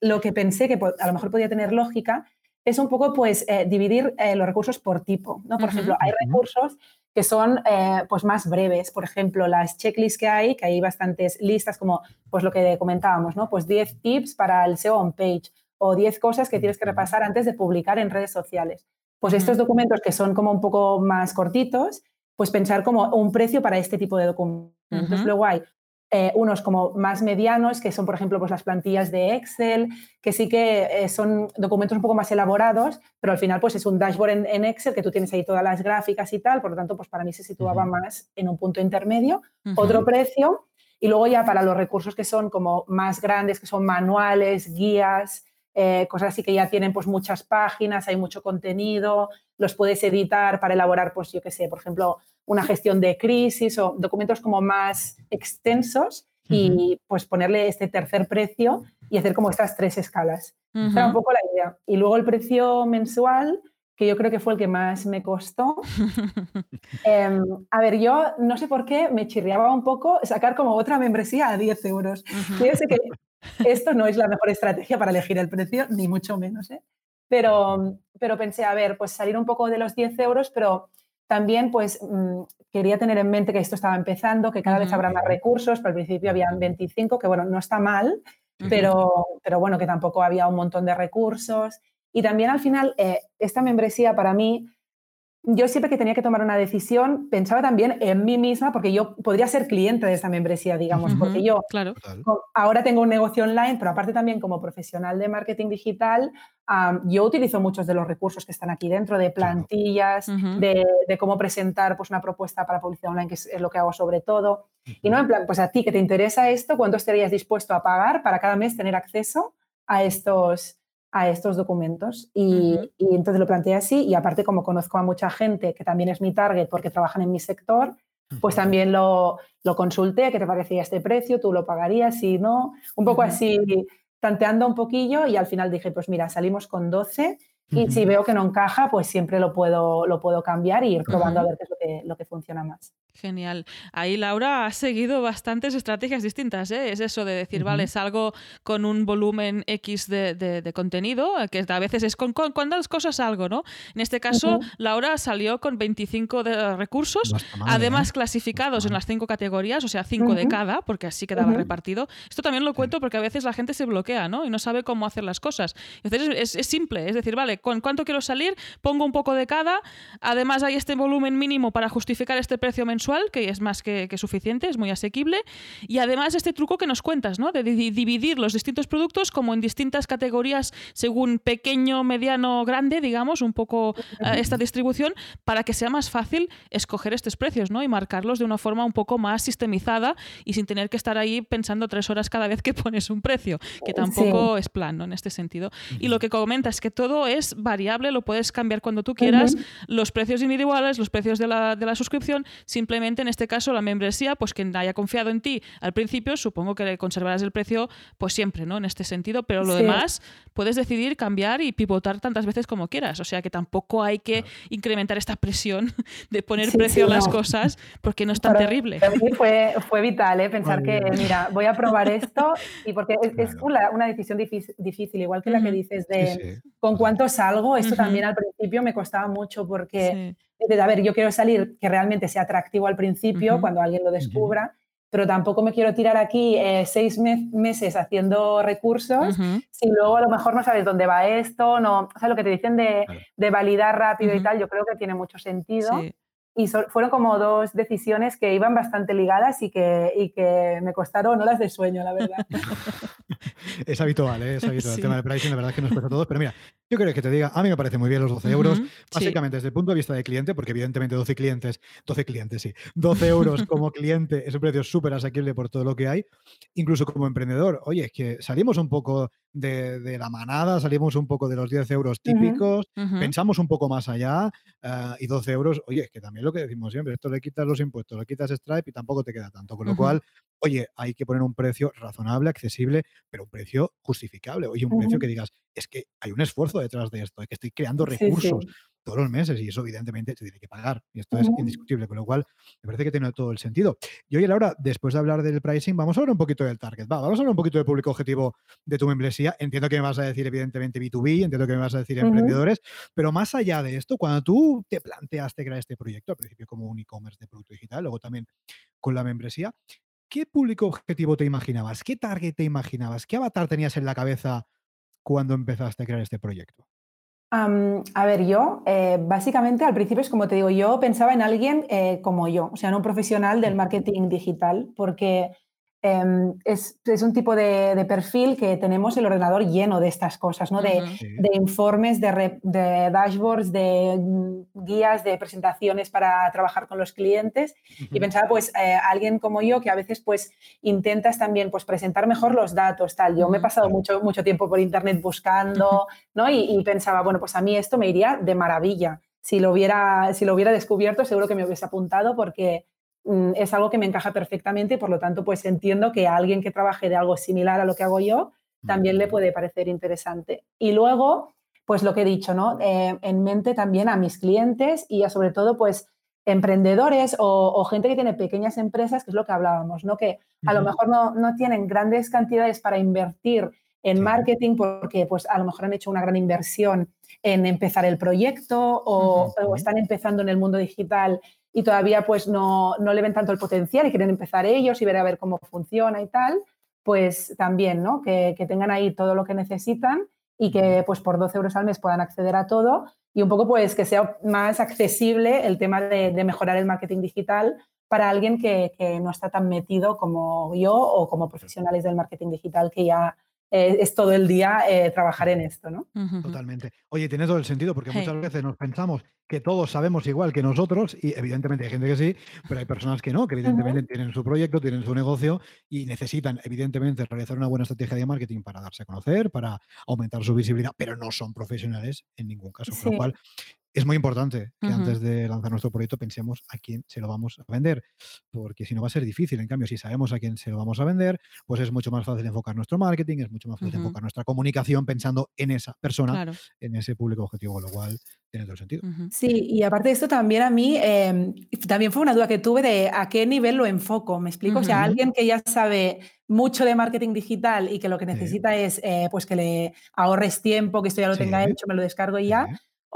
lo que pensé que a lo mejor podía tener lógica es un poco pues eh, dividir eh, los recursos por tipo. ¿no? Por ejemplo, hay recursos que son eh, pues más breves. Por ejemplo, las checklists que hay, que hay bastantes listas como pues lo que comentábamos, ¿no? Pues 10 tips para el SEO on page o 10 cosas que tienes que repasar antes de publicar en redes sociales. Pues estos documentos que son como un poco más cortitos, pues pensar como un precio para este tipo de documentos. Luego hay eh, unos como más medianos, que son, por ejemplo, pues las plantillas de Excel, que sí que eh, son documentos un poco más elaborados, pero al final pues es un dashboard en, Excel que tú tienes ahí todas las gráficas y tal, por lo tanto, pues para mí se situaba más en un punto intermedio. Otro precio, y luego ya para los recursos que son como más grandes, que son manuales, guías, eh, cosas así que ya tienen pues muchas páginas, hay mucho contenido, los puedes editar para elaborar, pues yo qué sé, por ejemplo, una gestión de crisis o documentos como más extensos y pues ponerle este tercer precio y hacer como estas tres escalas. Era un poco la idea. Y luego el precio mensual, que yo creo que fue el que más me costó. [laughs] Em, a ver, yo no sé por qué me chirriaba un poco sacar como otra membresía a 10 euros. Yo sé que esto no es la mejor estrategia para elegir el precio, ni mucho menos, ¿eh? Pero, pero pensé, a ver, pues salir un poco de los 10 euros, pero también pues mm, quería tener en mente que esto estaba empezando, que cada vez habrá más recursos, pero al principio habían 25, que bueno, no está mal, pero, pero bueno, que tampoco había un montón de recursos. Y también al final, eh, esta membresía para mí yo siempre que tenía que tomar una decisión pensaba también en mí misma porque yo podría ser cliente de esa membresía, digamos, porque yo claro. ahora tengo un negocio online, pero aparte también como profesional de marketing digital, yo utilizo muchos de los recursos que están aquí dentro, de plantillas, de, cómo presentar pues, una propuesta para publicidad online, que es, lo que hago sobre todo. Y no en plan, pues a ti que te interesa esto, ¿cuánto estarías dispuesto a pagar para cada mes tener acceso a estos a estos documentos. Y, entonces lo planteé así. Y aparte como conozco a mucha gente que también es mi target porque trabajan en mi sector, pues también lo, lo consulté, qué te parecía este precio, tú lo pagarías, si no, un poco así tanteando un poquillo y al final dije, pues mira, salimos con 12 y si veo que no encaja, pues siempre lo puedo, lo puedo cambiar y ir probando a ver qué es lo que, lo que funciona más. Genial. Ahí Laura ha seguido bastantes estrategias distintas. ¿eh? Es eso de decir, vale, salgo con un volumen X de, contenido, que a veces es con, con, cuántas cosas salgo, ¿no? En este caso, Laura salió con 25 de recursos, además ¿eh? clasificados en las cinco categorías, o sea, cinco de cada, porque así quedaba repartido. Esto también lo cuento porque a veces la gente se bloquea, ¿no? Y no sabe cómo hacer las cosas. Entonces es, es simple, es decir, vale, ¿con cuánto quiero salir? Pongo un poco de cada, además hay este volumen mínimo para justificar este precio mensual que es más que, suficiente, es muy asequible. Y además este truco que nos cuentas, ¿no? De dividir los distintos productos como en distintas categorías según pequeño, mediano, grande, digamos, un poco eh, esta distribución, para que sea más fácil escoger estos precios, ¿no? Y marcarlos de una forma un poco más sistemizada y sin tener que estar ahí pensando tres horas cada vez que pones un precio, que tampoco es plan, En este sentido. Y lo que comentas es que todo es variable, lo puedes cambiar cuando tú quieras, los precios individuales, los precios de la, de la suscripción, simplemente en este caso la membresía, pues quien haya confiado en ti al principio, supongo que conservarás el precio pues siempre, ¿no? En este sentido, pero lo demás puedes decidir cambiar y pivotar tantas veces como quieras, o sea que tampoco hay que incrementar esta presión [laughs] de poner precio a las cosas porque no es tan terrible. Para mí fue, fue vital, ¿eh? Pensar que, mira, voy a probar esto y porque es, una, decisión difícil, igual que la que dices de con cuánto salgo, esto también al principio me costaba mucho porque a ver, yo quiero salir que realmente sea atractivo al principio, cuando alguien lo descubra, pero tampoco me quiero tirar aquí eh, seis meses haciendo recursos si luego a lo mejor no sabes dónde va esto, no, o sea, lo que te dicen de, de validar rápido y tal, yo creo que tiene mucho sentido y fueron como dos decisiones que iban bastante ligadas y que, y que me costaron horas de sueño, la verdad. [laughs] es habitual, ¿eh? es [laughs] habitual. El tema del pricing, la verdad es que nos cuesta a todos, pero mira, yo creo que te diga, a mí me parece muy bien los 12 euros, básicamente desde el punto de vista de cliente, porque evidentemente 12 clientes, 12 clientes, sí, 12 euros [laughs] como cliente es un precio súper asequible por todo lo que hay, incluso como emprendedor, oye, es que salimos un poco de, la manada, salimos un poco de los 10 euros típicos, pensamos un poco más allá eh, y 12 euros, oye, es que también lo que decimos siempre, esto le quitas los impuestos, le quitas Stripe y tampoco te queda tanto, con lo cual, oye, hay que poner un precio razonable, accesible, pero un precio justificable, oye, un precio que digas, es que hay un esfuerzo detrás de esto, que estoy creando recursos todos los meses y eso evidentemente se tiene que pagar y esto es indiscutible, con lo cual me parece que tiene todo el sentido. Y oye, Laura, después de hablar del pricing, vamos a hablar un poquito del target, Va, vamos a hablar un poquito del público objetivo de tu membresía. Entiendo que me vas a decir evidentemente B2B, entiendo que me vas a decir emprendedores, pero más allá de esto, cuando tú te planteaste crear este proyecto, al principio como un e-commerce de producto digital, luego también con la membresía, ¿qué público objetivo te imaginabas? ¿Qué target te imaginabas? ¿Qué avatar tenías en la cabeza cuando empezaste a crear este proyecto? A ver, yo, eh, básicamente al principio es como te digo, yo pensaba en alguien eh, como yo, o sea, en un profesional del marketing digital, porque Em, es, un tipo de, perfil que tenemos el ordenador lleno de estas cosas, ¿no? de, informes, de, dashboards, de mm, guías, de presentaciones para trabajar con los clientes. Y pensaba, pues, eh, alguien como yo que a veces, pues, intentas también, pues, presentar mejor los datos, tal. Yo me he pasado mucho, mucho tiempo por internet buscando, [laughs] ¿no? Y, y, pensaba, bueno, pues a mí esto me iría de maravilla. Si lo hubiera, si lo hubiera descubierto, seguro que me hubiese apuntado porque es algo que me encaja perfectamente y por lo tanto pues entiendo que a alguien que trabaje de algo similar a lo que hago yo también le puede parecer interesante. Y luego, pues lo que he dicho, ¿no? Eh, en mente también a mis clientes y a sobre todo pues emprendedores o, gente que tiene pequeñas empresas, que es lo que hablábamos, ¿no? Que a lo mejor no, no tienen grandes cantidades para invertir en marketing porque pues a lo mejor han hecho una gran inversión en empezar el proyecto o, o, están empezando en el mundo digital y todavía pues no, no, le ven tanto el potencial y quieren empezar ellos y ver a ver cómo funciona y tal, pues también, ¿no? Que, que tengan ahí todo lo que necesitan y que pues por 12 euros al mes puedan acceder a todo y un poco pues que sea más accesible el tema de, mejorar el marketing digital para alguien que, que, no está tan metido como yo o como profesionales del marketing digital que ya eh, es todo el día eh, trabajar en esto, ¿no? Totalmente. Oye, tiene todo el sentido porque muchas veces nos pensamos que todos sabemos igual que nosotros y evidentemente hay gente que sí, pero hay personas que no, que evidentemente tienen su proyecto, tienen su negocio y necesitan evidentemente realizar una buena estrategia de marketing para darse a conocer, para aumentar su visibilidad, pero no son profesionales en ningún caso. Con lo cual, es muy importante que antes de lanzar nuestro proyecto pensemos a quién se lo vamos a vender, porque si no va a ser difícil. En cambio, si sabemos a quién se lo vamos a vender, pues es mucho más fácil enfocar nuestro marketing, es mucho más fácil enfocar nuestra comunicación pensando en esa persona, en ese público objetivo, lo cual tiene todo el sentido. Sí, y aparte de esto, también a mí, em, también fue una duda que tuve de a qué nivel lo enfoco, ¿me explico? O sea, alguien que ya sabe mucho de marketing digital y que lo que necesita es eh, pues que le ahorres tiempo, que esto ya lo tenga hecho, me lo descargo y ya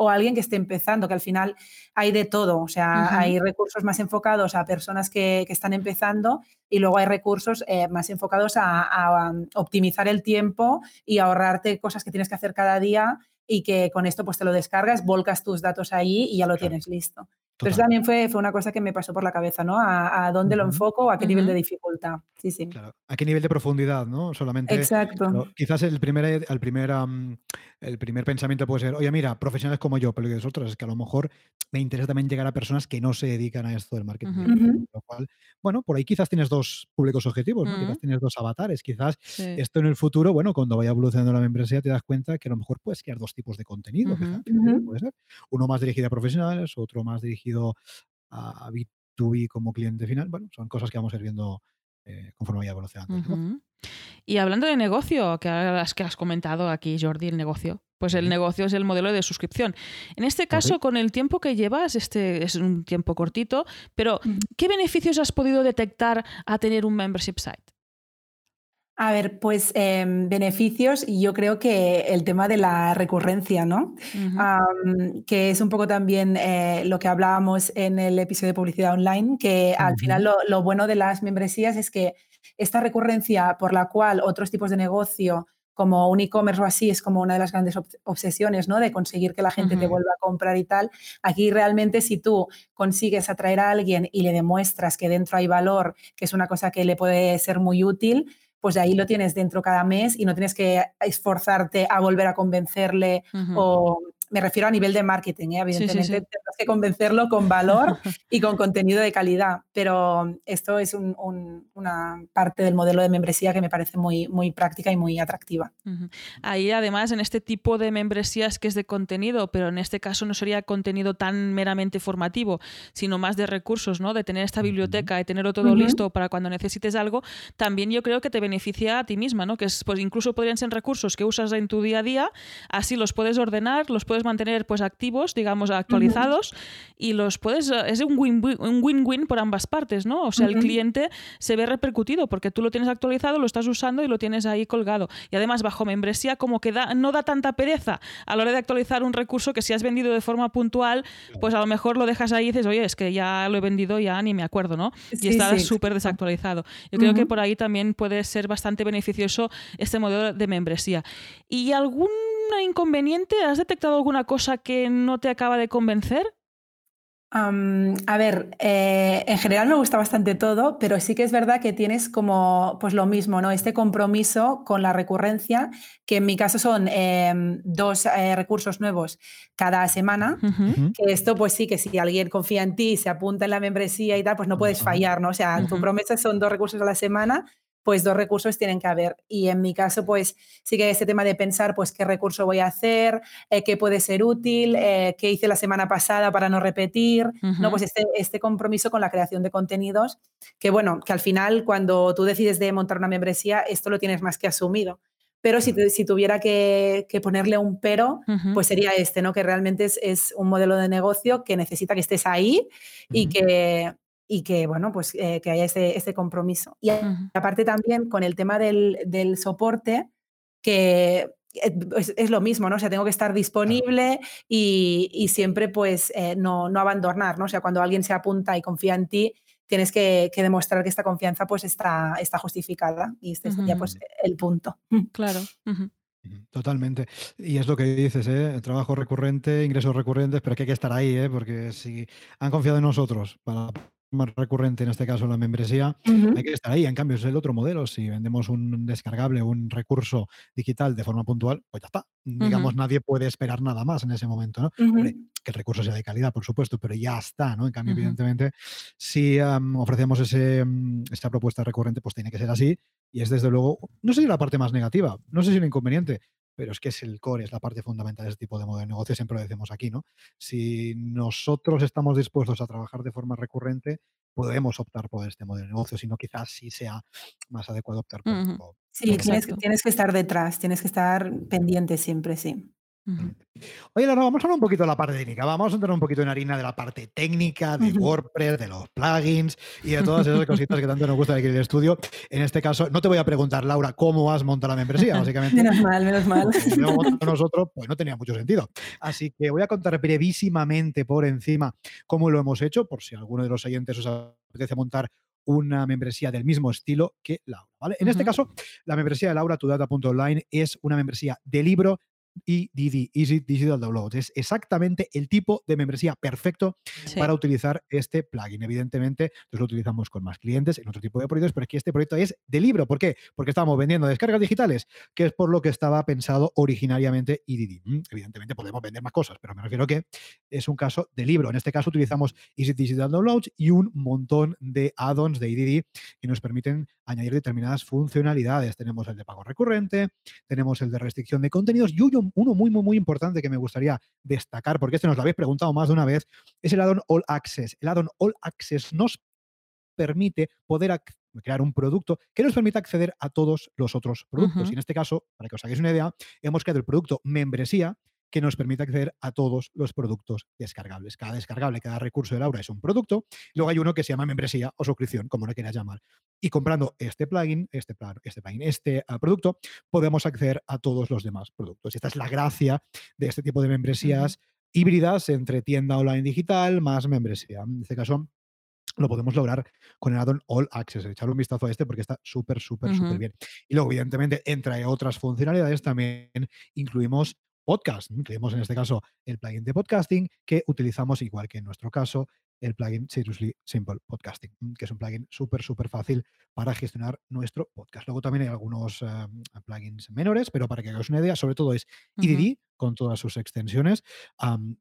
o alguien que esté empezando, que al final hay de todo, o sea, hay recursos más enfocados a personas que, están empezando y luego hay recursos eh, más enfocados a, um, optimizar el tiempo y ahorrarte cosas que tienes que hacer cada día y que con esto pues te lo descargas, volcas tus datos ahí y ya lo tienes listo. Pero eso también fue, fue una cosa que me pasó por la cabeza, ¿no? A, dónde lo enfoco, a qué nivel de dificultad. Sí, sí. Claro. A qué nivel de profundidad, ¿no? Solamente. Exacto. quizás el primer, el, primer, el primer pensamiento puede ser, oye, mira, profesionales como yo, pero que es que a lo mejor me interesa también llegar a personas que no se dedican a esto del marketing. Lo cual, bueno, por ahí quizás tienes dos públicos objetivos, quizás tienes dos avatares. Quizás esto en el futuro, bueno, cuando vaya evolucionando la membresía, te das cuenta que a lo mejor puedes crear dos tipos de contenido. puede ser. Uno más dirigido a profesionales, otro más dirigido a B2B como cliente final, bueno, son cosas que vamos a ir viendo eh, conforme vaya evolucionando. Y hablando de negocio, que las que has comentado aquí, Jordi, el negocio, pues el negocio es el modelo de suscripción. En este caso, con el tiempo que llevas, este es un tiempo cortito, pero ¿qué beneficios has podido detectar a tener un membership site? A ver, pues em, beneficios y yo creo que el tema de la recurrencia, ¿no? que es un poco también eh, lo que hablábamos en el episodio de publicidad online, que al final lo, bueno de las membresías es que esta recurrencia por la cual otros tipos de negocio como un e-commerce o así es como una de las grandes obsesiones, ¿no? De conseguir que la gente te vuelva a comprar y tal. Aquí realmente si tú consigues atraer a alguien y le demuestras que dentro hay valor, que es una cosa que le puede ser muy útil, pues ahí lo tienes dentro cada mes y no tienes que esforzarte a volver a convencerle o me refiero a nivel de marketing, ¿eh? evidentemente tendrás que convencerlo con valor [laughs] y con contenido de calidad, pero esto es una parte del modelo de membresía que me parece muy, muy práctica y muy atractiva. Ahí además en este tipo de membresías que es de contenido, pero en este caso no sería contenido tan meramente formativo, sino más de recursos, ¿no? de tener esta biblioteca, de tenerlo todo listo para cuando necesites algo, también yo creo que te beneficia a ti misma, ¿no? que es, pues incluso podrían ser recursos que usas en tu día a día, así los puedes ordenar, los puedes mantener pues activos, digamos, actualizados y los puedes, es un win-win por ambas partes, ¿no? O sea, el cliente se ve repercutido porque tú lo tienes actualizado, lo estás usando y lo tienes ahí colgado. Y además, bajo membresía, como que no da tanta pereza a la hora de actualizar un recurso que si has vendido de forma puntual, pues a lo mejor lo dejas ahí y dices, oye, es que ya lo he vendido, ya ni me acuerdo, ¿no? y está súper desactualizado. Yo creo que por ahí también puede ser bastante beneficioso este modelo de membresía. ¿Y algún inconveniente? ¿Has detectado alguna cosa que no te acaba de convencer? a ver, eh, en general me gusta bastante todo, pero sí que es verdad que tienes como pues lo mismo, ¿no? Este compromiso con la recurrencia, que en mi caso son em, dos eh, recursos nuevos cada semana, que esto pues sí, que si alguien confía en ti, se apunta en la membresía y tal, pues no puedes fallar, ¿no? O sea, tu promesa son dos recursos a la semana pues dos recursos tienen que haber. Y en mi caso, pues sí que este tema de pensar, pues qué recurso voy a hacer, eh, qué puede ser útil, eh, qué hice la semana pasada para no repetir, ¿no? Pues este, este compromiso con la creación de contenidos, que bueno, que al final cuando tú decides de montar una membresía, esto lo tienes más que asumido. Pero si, si tuviera que, ponerle un pero, pues sería este, ¿no? Que realmente es, es, un modelo de negocio que necesita que estés ahí y que, y que, bueno, pues eh, que haya ese, compromiso. Y aparte también con el tema del, soporte, que eh, es, lo mismo, ¿no? O sea, tengo que estar disponible y, siempre, pues, eh, no, abandonar, ¿no? O sea, cuando alguien se apunta y confía en ti, tienes que, demostrar que esta confianza, pues, está, está justificada y este sería, pues, el punto. Claro. Totalmente. Y es lo que dices, ¿eh? trabajo recurrente, ingresos recurrentes, pero que hay que estar ahí, ¿eh? porque si han confiado en nosotros para más recurrente, en este caso la membresía, hay que estar ahí. En cambio, es el otro modelo. Si vendemos un descargable, un recurso digital de forma puntual, pues ya está. Digamos, nadie puede esperar nada más en ese momento, ¿no? que el recurso sea de calidad, por supuesto, pero ya está, ¿no? En cambio, evidentemente, si ofrecemos ese, mm, esta propuesta recurrente, pues tiene que ser así. Y es desde luego, no sé si la parte más negativa, no sé si el inconveniente, pero es que es el core, es la parte fundamental de este tipo de modelo de negocio, siempre lo decimos aquí, ¿no? Si nosotros estamos dispuestos a trabajar de forma recurrente, podemos optar por este modelo de negocio, sino quizás sí sea más adecuado optar por... Sí, tienes que, tienes que estar detrás, tienes que estar pendiente siempre, sí. Oye, Laura, vamos a hablar un poquito de la parte técnica. Vamos a entrar un poquito en harina de la parte técnica, de WordPress, de los plugins y de todas esas cositas que tanto nos gusta aquí en el estudio. En este caso, no te voy a preguntar, Laura, cómo has montado la membresía, [laughs] básicamente. menos mal, menos mal. [laughs] nosotros, pues no tenía mucho sentido. Así que voy a contar brevísimamente por encima cómo lo hemos hecho, por si alguno de los oyentes os apetece montar una membresía del mismo estilo que Laura. ¿vale? En este caso, la membresía de Laura, tudata.online, es una membresía de libro EDD, Easy Digital Download. Es exactamente el tipo de membresía perfecto para utilizar este plugin. Evidentemente, lo utilizamos con más clientes en otro tipo de proyectos, pero aquí este proyecto es de libro. ¿Por qué? Porque estamos vendiendo descargas digitales, que es por lo que estaba pensado originariamente EDD. Mm, evidentemente podemos vender más cosas, pero me refiero que es un caso de libro. En este caso utilizamos Easy Digital Downloads y un montón de add-ons de EDD que nos permiten añadir determinadas funcionalidades. Tenemos el de pago recurrente, tenemos el de restricción de contenidos y un uno muy, muy, muy importante que me gustaría destacar, porque este nos lo habéis preguntado más de una vez, es el add-on All Access. El add-on All Access nos permite poder crear un producto que nos permita acceder a todos los otros productos. Y en este caso, para que os hagáis una idea, hemos creado el producto membresía, que nos permite acceder a todos los productos descargables. Cada descargable, cada recurso de Laura es un producto. Luego hay uno que se llama membresía o suscripción, como lo quieras llamar. Y comprando este plugin, este, este plugin, este ah, producto, podemos acceder a todos los demás productos. Y esta es la gracia de este tipo de membresías híbridas entre tienda online digital más membresía. En este caso, lo podemos lograr con el add-on All Access. Echar un vistazo a este porque está súper, súper, súper bien. Y luego, evidentemente, entre otras funcionalidades, también incluimos podcast. Tenemos en este caso el plugin de podcasting que utilizamos igual que en nuestro caso el plugin Seriously Simple Podcasting, que es un plugin súper, súper fácil para gestionar nuestro podcast. Luego también hay algunos em, plugins menores, pero para que hagáis una idea, sobre todo es EDD con todas sus extensiones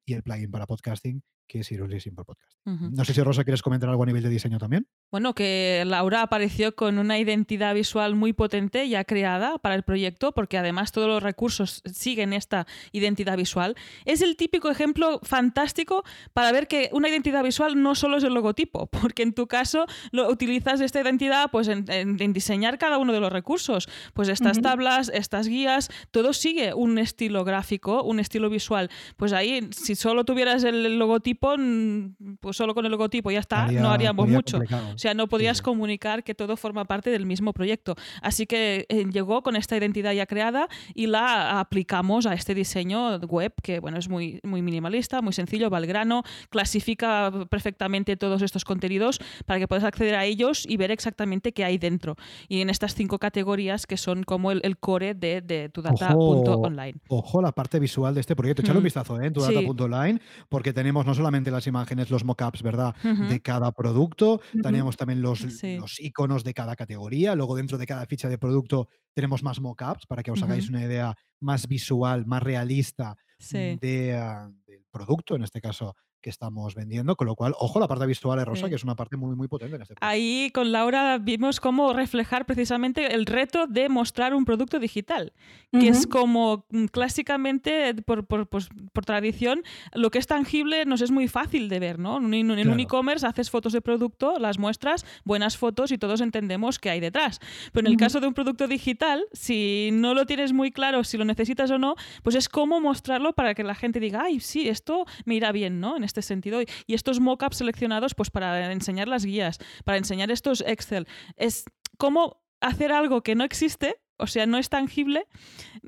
y el plugin para podcasting que es Seriously Simple Podcast. No sé si Rosa quieres comentar algo a nivel de diseño también. Bueno, que Laura apareció con una identidad visual muy potente ya creada para el proyecto, porque además todos los recursos siguen esta identidad visual. Es el típico ejemplo fantástico para ver que una identidad visual no solo es el logotipo, [laughs] porque en tu caso lo utilizas esta identidad pues en, diseñar cada uno de los recursos. Pues estas tablas, estas guías, todo sigue un estilo gráfico, un estilo visual. Pues ahí, si solo tuvieras el logotipo, logotipo, pues solo con el logotipo ya está, no haríamos mucho. O sea, no podrías comunicar que todo forma parte del mismo proyecto. Así que eh, llegó con esta identidad ya creada y la aplicamos a este diseño web que, bueno, es muy, muy minimalista, muy sencillo, va al grano, clasifica perfectamente todos estos contenidos para que puedas acceder a ellos y ver exactamente qué hay dentro. Y en estas cinco categorías que son como el, core de, de tu data.online. Ojo, la parte visual de este proyecto. Echale un vistazo ¿eh? en tu data.online, porque tenemos no solamente las imágenes, los mockups, ¿verdad? De cada producto, tenemos también los, los iconos de cada categoría. Luego, dentro de cada ficha de producto, tenemos más mockups para que os hagáis una idea más visual, más realista de, ah, del producto, en este caso que estamos vendiendo, con lo cual, ojo, la parte visual de Rosa, que es una parte muy, muy potente en este Ahí con Laura vimos cómo reflejar precisamente el reto de mostrar un producto digital, que es como mm, clásicamente, por, por, pues, por, tradición, lo que es tangible nos es muy fácil de ver, ¿no? En, un e-commerce haces fotos de producto, las muestras, buenas fotos y todos entendemos qué hay detrás. Pero en el caso de un producto digital, si no lo tienes muy claro, si lo necesitas o no, pues es cómo mostrarlo para que la gente diga, ay, sí, esto me irá bien, ¿no? Este sentido. Y estos mockups seleccionados, pues para enseñar las guías, para enseñar estos Excel, es cómo hacer algo que no existe o sea, no es tangible,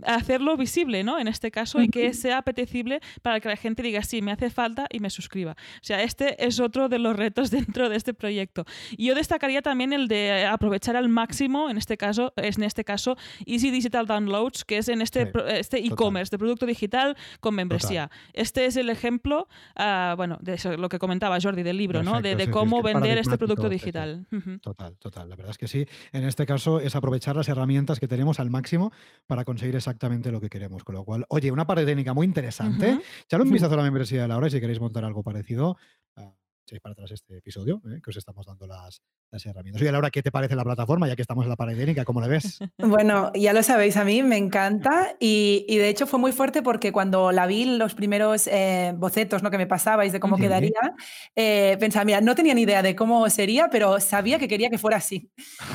hacerlo visible, ¿no? En este caso, y que sea apetecible para que la gente diga, sí, me hace falta y me suscriba. O sea, este es otro de los retos [laughs] dentro de este proyecto. Y yo destacaría también el de aprovechar al máximo, en este caso, es en este caso, Easy Digital Downloads, que es en este este e-commerce de producto digital con membresía. Este es el ejemplo, uh, bueno, de eso, lo que comentaba Jordi del libro, ¿no? De, cómo vender este producto digital. Total, total. La verdad es que sí. En este caso es aprovechar las herramientas que tenemos al máximo para conseguir exactamente lo que queremos. Con lo cual, oye, una parte técnica muy interesante. Uh un vistazo a la membresía de Laura y si queréis montar algo parecido. Uh, para atrás este episodio, ¿eh? que os estamos dando las, las herramientas. Oye, Laura, ¿qué te parece la plataforma? Ya que estamos en la pared técnica, ¿cómo la ves? [laughs] Bueno, ya lo sabéis, a mí me encanta y, y de hecho fue muy fuerte porque cuando la vi, los primeros eh, bocetos ¿no? que me pasabais de cómo quedaría, eh, pensaba, mira, no tenía ni idea de cómo sería, pero sabía que quería que fuera así.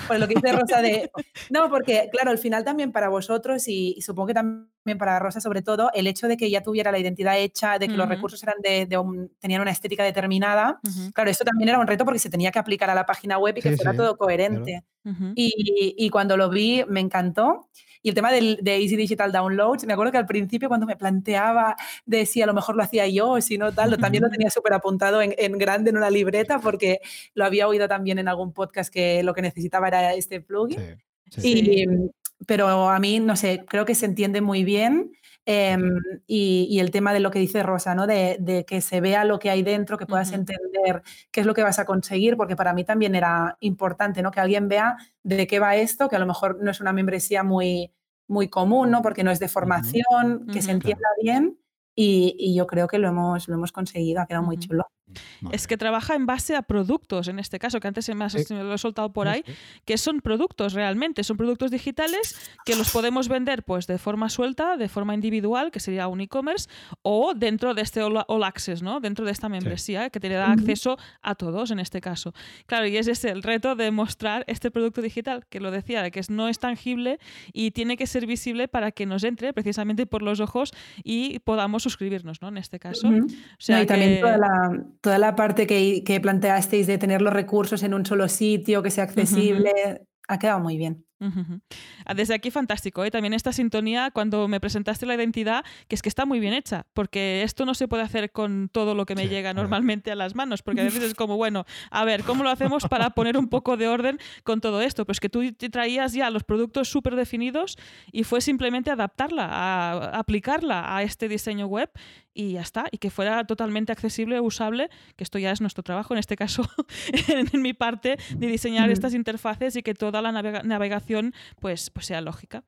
Por lo que dice Rosa de... [laughs] No, porque claro, al final también para vosotros y, supongo que también para Rosa sobre todo, el hecho de que ya tuviera la identidad hecha, de que los recursos eran de, tenían una estética determinada, claro, esto también era un reto porque se tenía que aplicar a la página web y que fuera todo coherente. y, y, cuando lo vi me encantó. Y el tema del, de Easy Digital Downloads, me acuerdo que al principio cuando me planteaba de si a lo mejor lo hacía yo o si no tal, también lo tenía súper apuntado en, en, grande en una libreta porque lo había oído también en algún podcast que lo que necesitaba era este plugin. Y, pero a mí, no sé, creo que se entiende muy bien. Em, y, el tema de lo que dice Rosa, ¿no? De, que se vea lo que hay dentro, que puedas entender qué es lo que vas a conseguir, porque para mí también era importante, ¿no? Que alguien vea de qué va esto, que a lo mejor no es una membresía muy, muy común, ¿no? Porque no es de formación, que se entienda bien y, yo creo que lo hemos, lo hemos conseguido, ha quedado muy chulo. Es que trabaja en base a productos, en este caso, que antes se me, lo he soltado por ahí, que son productos realmente, son productos digitales que los podemos vender pues de forma suelta, de forma individual, que sería un e-commerce, o dentro de este All, Access, ¿no? dentro de esta membresía, que te da acceso a todos en este caso. Claro, y ese es el reto de mostrar este producto digital, que lo decía, que no es tangible y tiene que ser visible para que nos entre precisamente por los ojos y podamos suscribirnos, ¿no? En este caso. O sea, y también toda, la, toda la parte que, que, planteasteis de tener los recursos en un solo sitio, que sea accesible, ha quedado muy bien. Ah, desde aquí fantástico. ¿eh? También esta sintonía, cuando me presentaste la identidad, que es que está muy bien hecha, porque esto no se puede hacer con todo lo que me llega normalmente a las manos, porque a veces es [laughs] como, bueno, a ver, ¿cómo lo hacemos para poner un poco de orden con todo esto? Pues que tú te traías ya los productos súper definidos y fue simplemente adaptarla, a, aplicarla a este diseño web y ya está, y que fuera totalmente accesible, usable, que esto ya es nuestro trabajo, en este caso, [laughs] en, mi parte, de diseñar estas interfaces y que toda la navegación pues, pues sea lógica.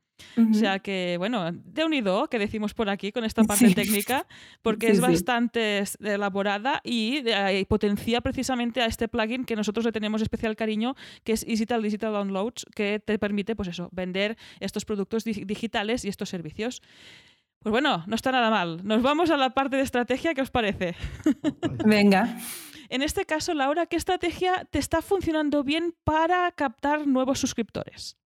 O sea que, bueno, de unido, que decimos por aquí con esta [laughs] parte técnica, porque es bastante elaborada y, potencia precisamente a este plugin que nosotros le tenemos especial cariño, que es Digital Digital Downloads, que te permite, pues eso, vender estos productos digitales y estos servicios. Pues bueno, no está nada mal. Nos vamos a la parte de estrategia, ¿qué os parece? [laughs] Venga. En este caso, Laura, ¿qué estrategia te está funcionando bien para captar nuevos suscriptores?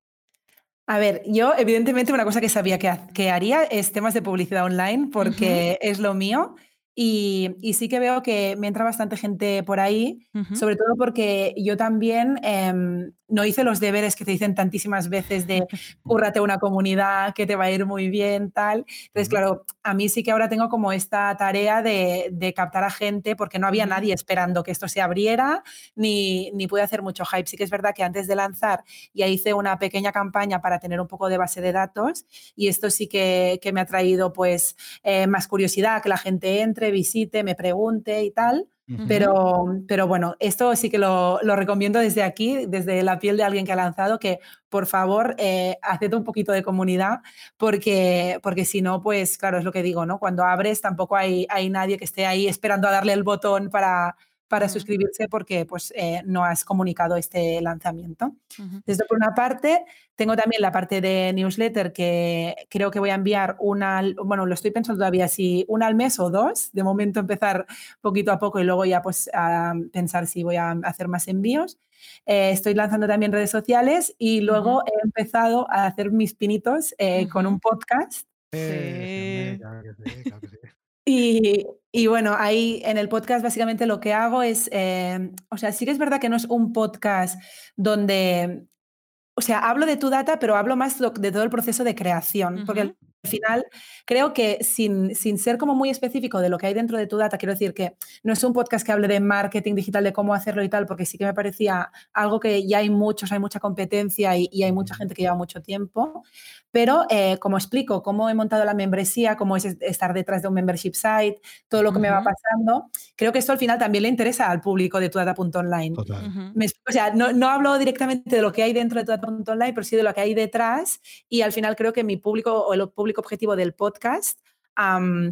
A ver, yo evidentemente una cosa que sabía que, que haría es temas de publicidad online porque es lo mío. Y, sí que veo que me entra bastante gente por ahí, sobre todo porque yo también em, no hice los deberes que te dicen tantísimas veces de [laughs] cúrrate una comunidad, que te va a ir muy bien, tal. Entonces, claro, a mí sí que ahora tengo como esta tarea de, captar a gente porque no había nadie esperando que esto se abriera ni, ni pude hacer mucho hype. Sí que es verdad que antes de lanzar ya hice una pequeña campaña para tener un poco de base de datos y esto sí que, me ha traído pues eh, más curiosidad, que la gente entre, visite, me pregunte y tal. Pero, pero bueno, esto sí que lo, lo, recomiendo desde aquí, desde la piel de alguien que ha lanzado, que por favor, eh, haced un poquito de comunidad, porque, porque si no, pues claro, es lo que digo, ¿no? Cuando abres tampoco hay, hay nadie que esté ahí esperando a darle el botón para, para suscribirse porque pues, eh, no has comunicado este lanzamiento. Esto por una parte. Tengo también la parte de newsletter que creo que voy a enviar una, bueno, lo estoy pensando todavía si una al mes o dos. De momento empezar poquito a poco y luego ya pues a pensar si voy a hacer más envíos. Eh, estoy lanzando también redes sociales y luego he empezado a hacer mis pinitos eh, con un podcast. Sí. Y, bueno, ahí en el podcast básicamente lo que hago es, eh, o sea, sí que es verdad que no es un podcast donde, o sea, hablo de tu data, pero hablo más de todo el proceso de creación, porque al final creo que sin, sin, ser como muy específico de lo que hay dentro de tu data, quiero decir que no es un podcast que hable de marketing digital, de cómo hacerlo y tal, porque sí que me parecía algo que ya hay muchos, hay mucha competencia y, y hay mucha gente que lleva mucho tiempo, pero eh, como explico cómo he montado la membresía, cómo es estar detrás de un membership site, todo lo que me va pasando, creo que esto al final también le interesa al público de tudata.online. O sea, no, no, hablo directamente de lo que hay dentro de tudata.online, pero sí de lo que hay detrás y al final creo que mi público o el público objetivo del podcast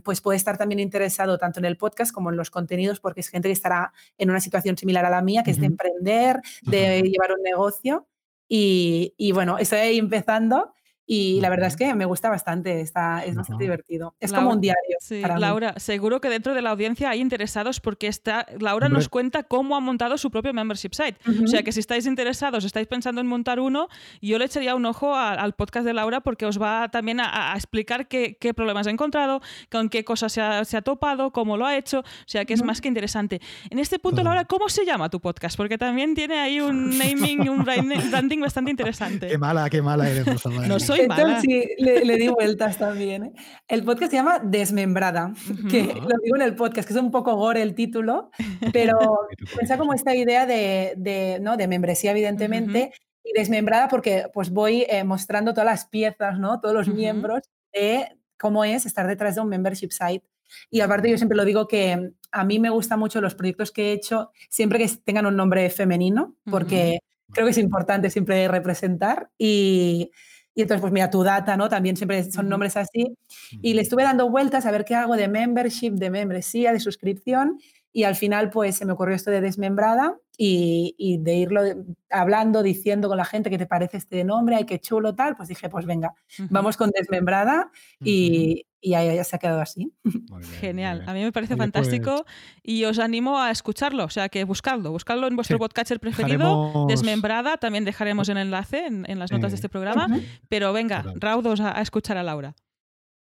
pues puede estar también interesado tanto en el podcast como en los contenidos, porque es gente que estará en una situación similar a la mía, que es de emprender, de llevar un negocio. Y, y, bueno, estoy ahí empezando y la verdad es que me gusta bastante, está, es bastante divertido. Es como un diario. Sí, Laura, seguro que dentro de la audiencia hay interesados porque está, Laura nos cuenta cómo ha montado su propio membership site. O sea que si estáis interesados, estáis pensando en montar uno, yo le echaría un ojo al podcast de Laura porque os va también a, explicar qué, qué, problemas ha encontrado, con qué cosas se ha, se ha, topado, cómo lo ha hecho. O sea que es más que interesante. En este punto, Laura, ¿cómo se llama tu podcast? Porque también tiene ahí un [laughs] naming, un branding bastante interesante. Qué mala, qué mala eres, No soy sí, le, di vueltas también. ¿eh? El podcast se llama Desmembrada, que lo digo en el podcast, que es un poco gore el título, pero [laughs] piensa como esta idea de, ¿no? de membresía, evidentemente, y desmembrada porque pues voy eh, mostrando todas las piezas, ¿no? todos los miembros de cómo es estar detrás de un membership site. Y aparte yo siempre lo digo que a mí me gustan mucho los proyectos que he hecho, siempre que tengan un nombre femenino, porque creo que es importante siempre representar. Y, y entonces, pues mira, tu data, ¿no? También siempre son nombres así. Y le estuve dando vueltas a ver qué hago de membership, de membresía, de suscripción. Y al final, pues se me ocurrió esto de desmembrada y, de irlo hablando, diciendo con la gente qué te parece este nombre, ay, qué chulo, tal. Pues dije, pues venga, vamos con desmembrada y, y ya, se ha quedado así. [laughs] Genial, a mí me parece fantástico y os animo a escucharlo, o sea que buscadlo, buscadlo en vuestro podcatcher preferido, Desmembrada, también dejaremos el enlace en, las notas de este programa, pero venga, raudos a, escuchar a Laura.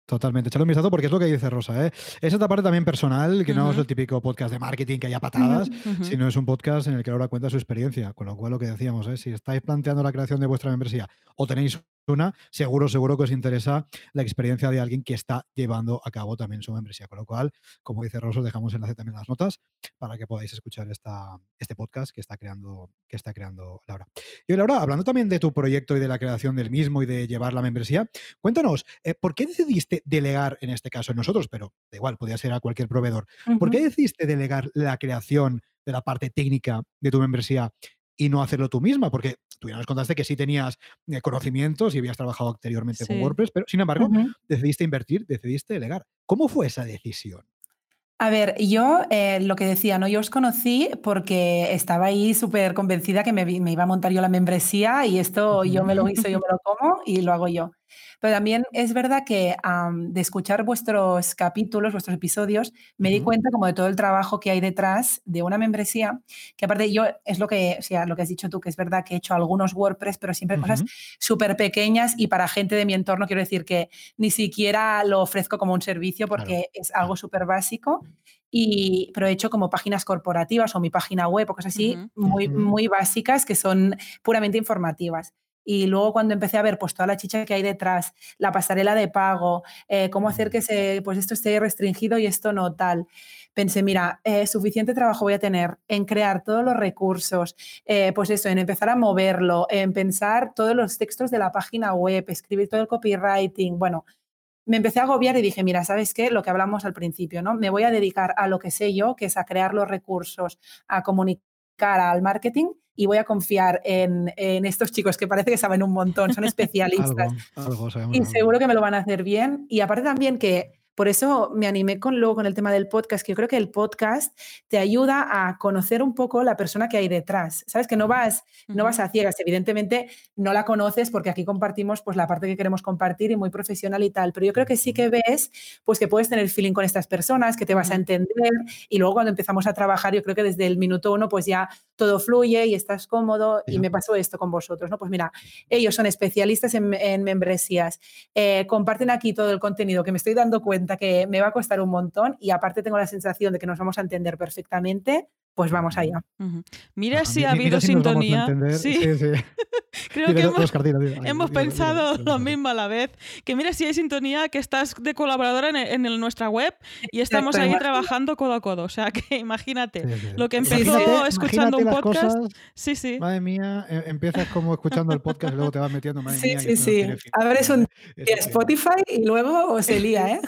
Totalmente, echadle un vistazo porque es lo que dice Rosa. ¿eh? Es esta parte también personal, que no es el típico podcast de marketing que haya patadas, sino es un podcast en el que Laura cuenta su experiencia. Con lo cual, lo que decíamos, ¿eh? si estáis planteando la creación de vuestra membresía o tenéis seguro, seguro que os interesa la experiencia de alguien que está llevando a cabo también su membresía. Con lo cual, como dice Rosa, dejamos enlace también en las notas para que podáis escuchar esta, este podcast que está creando, que está creando Laura. Y Laura, hablando también de tu proyecto y de la creación del mismo y de llevar la membresía, cuéntanos, eh, ¿por qué decidiste delegar, en este caso en nosotros, pero da igual, podría ser a cualquier proveedor, ¿por qué decidiste delegar la creación de la parte técnica de tu membresía y no hacerlo tú misma, porque tú ya nos contaste que sí tenías eh, conocimientos y habías trabajado anteriormente con WordPress, pero sin embargo decidiste invertir, decidiste delegar. ¿Cómo fue esa decisión? A ver, yo eh, lo que decía, ¿no? Yo os conocí porque estaba ahí súper convencida que me, iba a montar yo la membresía y esto yo me lo hice, yo me lo como y lo hago yo. Pero también es verdad que de escuchar vuestros capítulos, vuestros episodios, me di cuenta como de todo el trabajo que hay detrás de una membresía, que aparte yo es lo que, o sea, lo que has dicho tú, que es verdad que he hecho algunos WordPress, pero siempre cosas súper pequeñas y para gente de mi entorno quiero decir que ni siquiera lo ofrezco como un servicio porque es algo súper básico. Y, pero he hecho como páginas corporativas o mi página web o cosas así muy, muy básicas que son puramente informativas. Y luego cuando empecé a ver pues toda la chicha que hay detrás, la pasarela de pago, eh, cómo hacer que se, pues esto esté restringido y esto no tal, pensé, mira, eh, suficiente trabajo voy a tener en crear todos los recursos, eh, pues eso, en empezar a moverlo, en pensar todos los textos de la página web, escribir todo el copywriting, bueno, me empecé a agobiar y dije, mira, ¿sabes qué? Lo que hablamos al principio, ¿no? Me voy a dedicar a lo que sé yo, que es a crear los recursos, a comunicar al marketing y voy a confiar en, estos chicos que parece que saben un montón, son [laughs] especialistas. y seguro que me lo van a hacer bien. Y aparte también que por eso me animé con, luego con el tema del podcast, que yo creo que el podcast te ayuda a conocer un poco la persona que hay detrás. Sabes que no vas, no vas a ciegas, evidentemente no la conoces porque aquí compartimos pues la parte que queremos compartir y muy profesional y tal, pero yo creo que sí que ves pues que puedes tener feeling con estas personas, que te vas a entender y luego cuando empezamos a trabajar yo creo que desde el minuto uno pues ya todo fluye y estás cómodo y me pasó esto con vosotros, ¿no? Pues mira, ellos son especialistas en, membresías, eh, comparten aquí todo el contenido que me estoy dando cuenta que me va a costar un montón y aparte tengo la sensación de que nos vamos a entender perfectamente, pues vamos allá. Mira si ha habido sintonía. Sí. sí, [laughs] Creo que hemos, pensado lo mismo a la vez. Que mira si hay sintonía, que estás de colaboradora en, nuestra web y estamos ahí trabajando codo a codo. O sea que [laughs] imagínate, lo que empezó escuchando un podcast. sí, sí. Madre mía, em, empiezas como escuchando el podcast y luego te vas metiendo. Madre sí, mía, sí, sí. Abres un Spotify y luego se lía, ¿eh?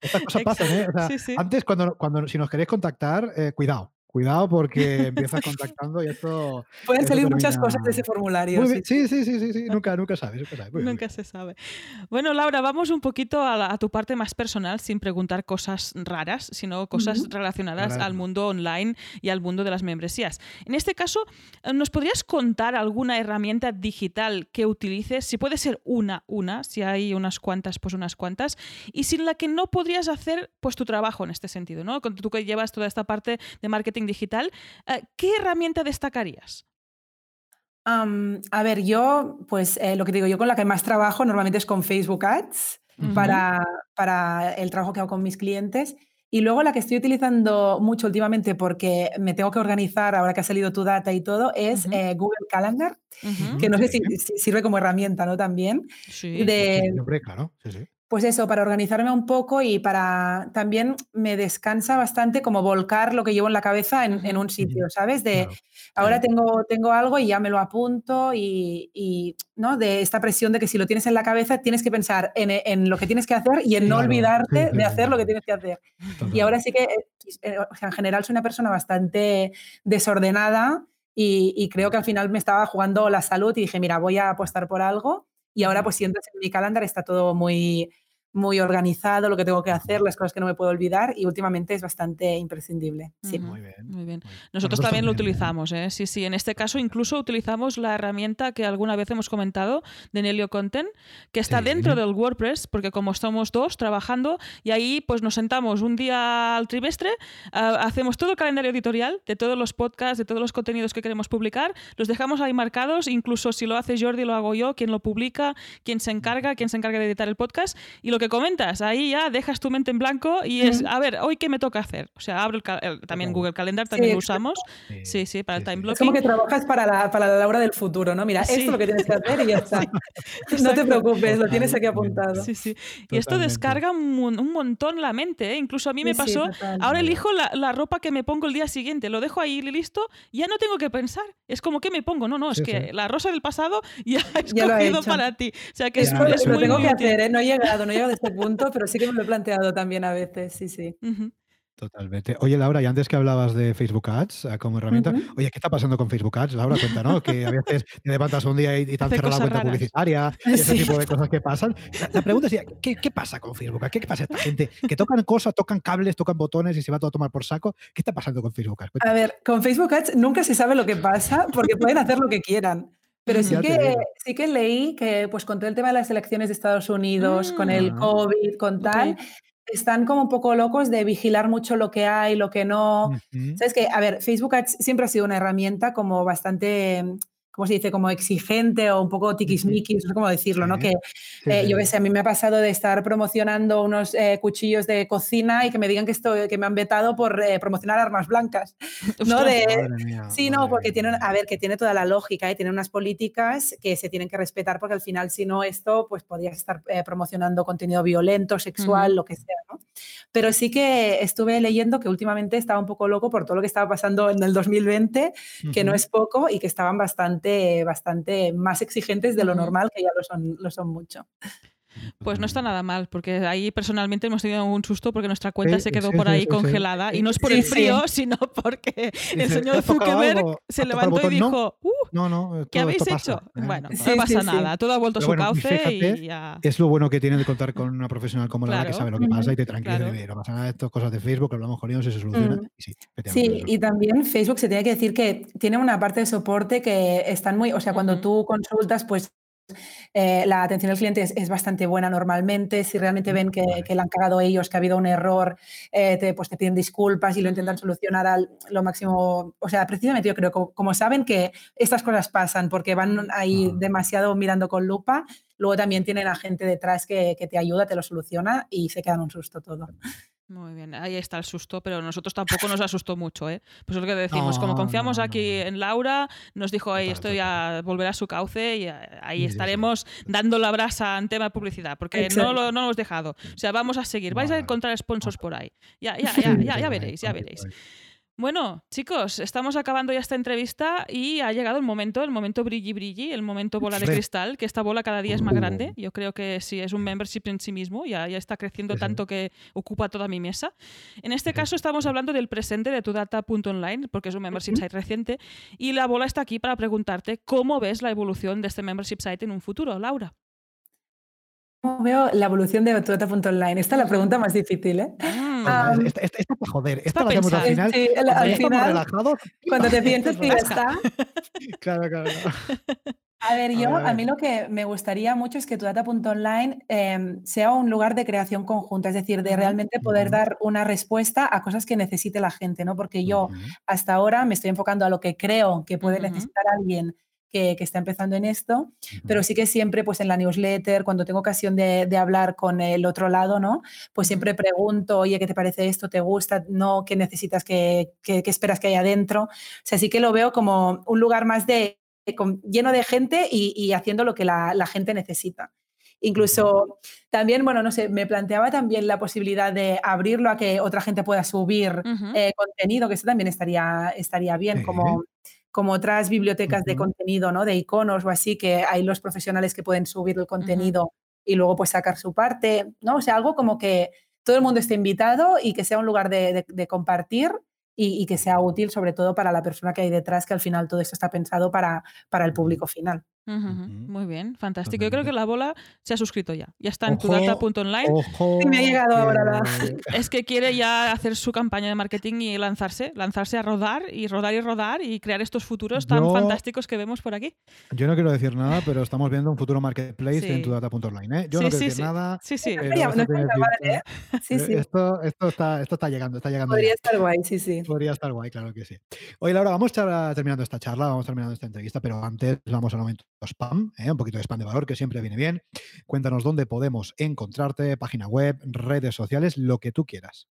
Estas cosas [laughs] pasan, ¿eh? antes, cuando, cuando, si nos queréis contactar, eh, cuidado Cuidado porque empiezas [laughs] contactando y esto. Pueden salir muchas cosas de ese formulario. Sí. sí. sí, sí, sí, [laughs] Nunca, nunca sabes. Nunca, se sabe. Bueno, Laura, vamos un poquito a, tu parte más personal, sin preguntar cosas raras, sino cosas relacionadas al mundo online y al mundo de las membresías. En este caso, eh, ¿nos podrías contar alguna herramienta digital que utilices? Si puede ser una, una, si hay unas cuantas, pues unas cuantas, y sin la que no podrías hacer pues tu trabajo en este sentido, ¿no? Tú que llevas toda esta parte de marketing digital, eh, ¿qué herramienta destacarías? a ver, yo, pues eh, lo que digo, yo con la que más trabajo normalmente es con Facebook Ads para, para el trabajo que hago con mis clientes. Y luego la que estoy utilizando mucho últimamente porque me tengo que organizar ahora que ha salido tu data y todo es eh, Google Calendar, que no sé si, sirve como herramienta, ¿no? También. Sí, de, claro. Sí, sí pues eso, para organizarme un poco y para también me descansa bastante como volcar lo que llevo en la cabeza en, un sitio, ¿sabes? De ahora tengo, tengo algo y ya me lo apunto y, ¿no? De esta presión de que si lo tienes en la cabeza tienes que pensar en, lo que tienes que hacer y en no olvidarte de hacer lo que [laughs] tienes que hacer. Y ahora sí que, eh, eh, en general soy una persona bastante desordenada y, y creo que al final me estaba jugando la salud y dije, mira, voy a apostar por algo y ahora, pues si entras en mi calendario, está todo muy, muy organizado, lo que tengo que hacer, las cosas que no me puedo olvidar y últimamente es bastante imprescindible. Sí. Muy bien. Muy bien. Nosotros, también lo utilizamos, ¿eh? Sí, sí. En este caso incluso utilizamos la herramienta que alguna vez hemos comentado de Nelio Content, que está dentro del WordPress, porque como estamos dos trabajando y ahí pues nos sentamos un día al trimestre, ah, hacemos todo el calendario editorial de todos los podcasts, de todos los contenidos que queremos publicar, los dejamos ahí marcados, incluso si lo hace Jordi lo hago yo, quien lo publica, quien se encarga, quien se encarga de editar el podcast y lo que comentas, ahí ya dejas tu mente en blanco y es, a ver, hoy qué me toca hacer. O sea, abro también Google Calendar, también lo usamos. Sí, sí, para el time blocking. Es como que trabajas para la, para la hora del futuro, ¿no? Mira, esto es lo que tienes que hacer y ya está. [laughs] [laughs] no te preocupes, lo tienes aquí apuntado. Sí, sí. Y esto descarga un, montón la mente, ¿eh? Incluso a mí me pasó, ahora elijo la, la, ropa que me pongo el día siguiente, lo dejo ahí listo, ya no tengo que pensar. Es como que me pongo, no, no, es que la rosa del pasado [laughs] ya he escogido para ti. O sea, que es, es, lo muy, tengo que hacer, ¿eh? No he llegado, no he llegado a este punto, pero sí que me lo he planteado también a veces, sí, sí. Totalmente. Oye, Laura, y antes que hablabas de Facebook Ads ah, como herramienta, oye, ¿qué está pasando con Facebook Ads? Laura, cuéntanos, que a veces te levantas un día y, te han cerrado la cuenta publicitaria y ese tipo de cosas que pasan. La, pregunta es, ¿qué, ¿qué, pasa con Facebook Ads? ¿Qué, pasa esta gente? Que tocan cosas, tocan cables, tocan botones y se va todo a tomar por saco. ¿Qué está pasando con Facebook Ads? A ver, con Facebook Ads nunca se sabe lo que pasa porque pueden hacer lo que quieran. Pero sí que, sí que leí que, pues con todo el tema de las elecciones de Estados Unidos, con el COVID, con tal, están como un poco locos de vigilar mucho lo que hay, lo que no. Sabes que, a ver, Facebook siempre ha sido una herramienta como bastante ¿cómo se dice? Como exigente o un poco tiquismiquis, no sé cómo decirlo, ¿no? Que eh, yo qué sé, a mí me ha pasado de estar promocionando unos eh, cuchillos de cocina y que me digan que, esto, que me han vetado por eh, promocionar armas blancas, [laughs] ¿no? De, sí, no, porque tienen, a ver, que tiene toda la lógica y tiene unas políticas que se tienen que respetar porque al final, si no, esto, pues podrías estar promocionando contenido violento, sexual, lo que sea, ¿no? Pero sí que estuve leyendo que últimamente estaba un poco loco por todo lo que estaba pasando en el 2020, que no es poco y que estaban bastante bastante, más exigentes de lo normal, que ya lo son, lo son mucho. Pues no está nada mal, porque ahí personalmente hemos tenido un susto porque nuestra cuenta se quedó por ahí congelada y no es por el frío, sino porque el señor Zuckerberg se levantó y dijo, uh, no, no, ¿qué habéis hecho? ¿eh? Bueno, [laughs] no pasa nada, todo ha vuelto a su cauce y ya... Es lo bueno que tiene de contar con [laughs] una profesional como la que sabe lo que pasa y te tranquiliza no pasa nada, esto cosas de Facebook, hablamos con ellos y se soluciona. Mm. sí, y también Facebook se tiene que decir que tiene una parte de soporte que están muy, o sea, cuando tú consultas, pues eh, la atención al cliente es, bastante buena normalmente. Si realmente ven que, que le han cagado ellos, que ha habido un error, eh, te, pues te piden disculpas y lo intentan solucionar al, lo máximo. O sea, precisamente yo creo, como, como saben que estas cosas pasan porque van ahí demasiado mirando con lupa, luego también tienen a gente detrás que, que te ayuda, te lo soluciona y se quedan un susto todo. Muy bien, ahí está el susto, pero nosotros tampoco nos asustó mucho, ¿eh? Pues es lo que decimos, como confiamos aquí en Laura, nos dijo, ahí esto ya volverá a su cauce y ahí estaremos dando la brasa en tema de publicidad, porque no lo, no hemos dejado. O sea, vamos a seguir, vais a encontrar sponsors por ahí. Ya, ya, ya, ya, ya veréis, ya veréis. Bueno, chicos, estamos acabando ya esta entrevista y ha llegado el momento, el momento brilli brilli, el momento bola de cristal, que esta bola cada día es más grande. Uh. Yo creo que si es un membership en sí mismo, ya, ya está creciendo tanto que ocupa toda mi mesa. En este caso estamos hablando del presente de tudata.online, porque es un membership site reciente, y la bola está aquí para preguntarte cómo ves la evolución de este membership site en un futuro, Laura. ¿Cómo veo la evolución de Tudata.online? Esta es la pregunta más difícil, ¿eh? Ah, esta, esta, para joder, esta la hacemos al final. Sí, al final relajados. Cuando te [laughs] piensas que ya está. [laughs] claro, claro. A ver, yo, a, mí lo que me gustaría mucho es que Tudata.online eh, em, sea un lugar de creación conjunta, es decir, de realmente poder dar una respuesta a cosas que necesite la gente, ¿no? Porque yo hasta ahora me estoy enfocando a lo que creo que puede necesitar alguien que, está empezando en esto, pero sí que siempre pues en la newsletter, cuando tengo ocasión de, hablar con el otro lado, ¿no? Pues siempre pregunto, oye, ¿qué te parece esto? ¿Te gusta? ¿No? ¿Qué necesitas? ¿Qué, esperas que haya adentro? O sea, sí que lo veo como un lugar más de, lleno de gente y, haciendo lo que la, gente necesita. Incluso también, bueno, no sé, me planteaba también la posibilidad de abrirlo a que otra gente pueda subir eh, contenido, que eso también estaría, estaría bien, como como otras bibliotecas de contenido, ¿no? De iconos o así, que hay los profesionales que pueden subir el contenido y luego pues sacar su parte, ¿no? O sea, algo como que todo el mundo esté invitado y que sea un lugar de, compartir y, que sea útil sobre todo para la persona que hay detrás, que al final todo esto está pensado para, para el público final. Muy bien, fantástico. Yo creo que la bola se ha suscrito ya. Ya está en tudata.online. me ha llegado ahora [laughs] Es que quiere ya hacer su campaña de marketing y lanzarse, lanzarse a rodar y rodar y rodar y crear estos futuros tan fantásticos que vemos por aquí. Yo no quiero decir nada, pero estamos viendo un futuro marketplace en tudata.online. ¿eh? Yo no quiero decir nada. Sí, sí. Esto, esto, está, esto está llegando, está llegando. Podría estar guay, sí, sí. Podría estar guay, claro que sí. Oye, Laura, vamos a estar terminando esta charla, vamos terminando esta entrevista, pero antes vamos al momento spam, ¿eh? un poquito de spam de valor que siempre viene bien. Cuéntanos dónde podemos encontrarte, página web, redes sociales, lo que tú quieras.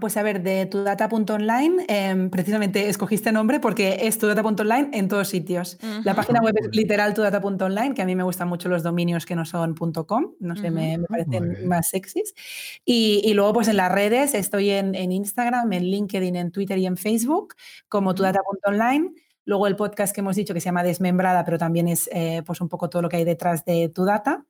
pues a ver, de tudata.online, eh, precisamente escogiste nombre porque es tudata.online en todos sitios. La página web es literal tudata.online, que a mí me gustan mucho los dominios que no son .com, no sé, me, parecen más sexys. Y, luego, pues en las redes, estoy en, en, Instagram, en LinkedIn, en Twitter y en Facebook como tudata.online. Luego el podcast que hemos dicho que se llama Desmembrada, pero también es eh, pues un poco todo lo que hay detrás de tu data.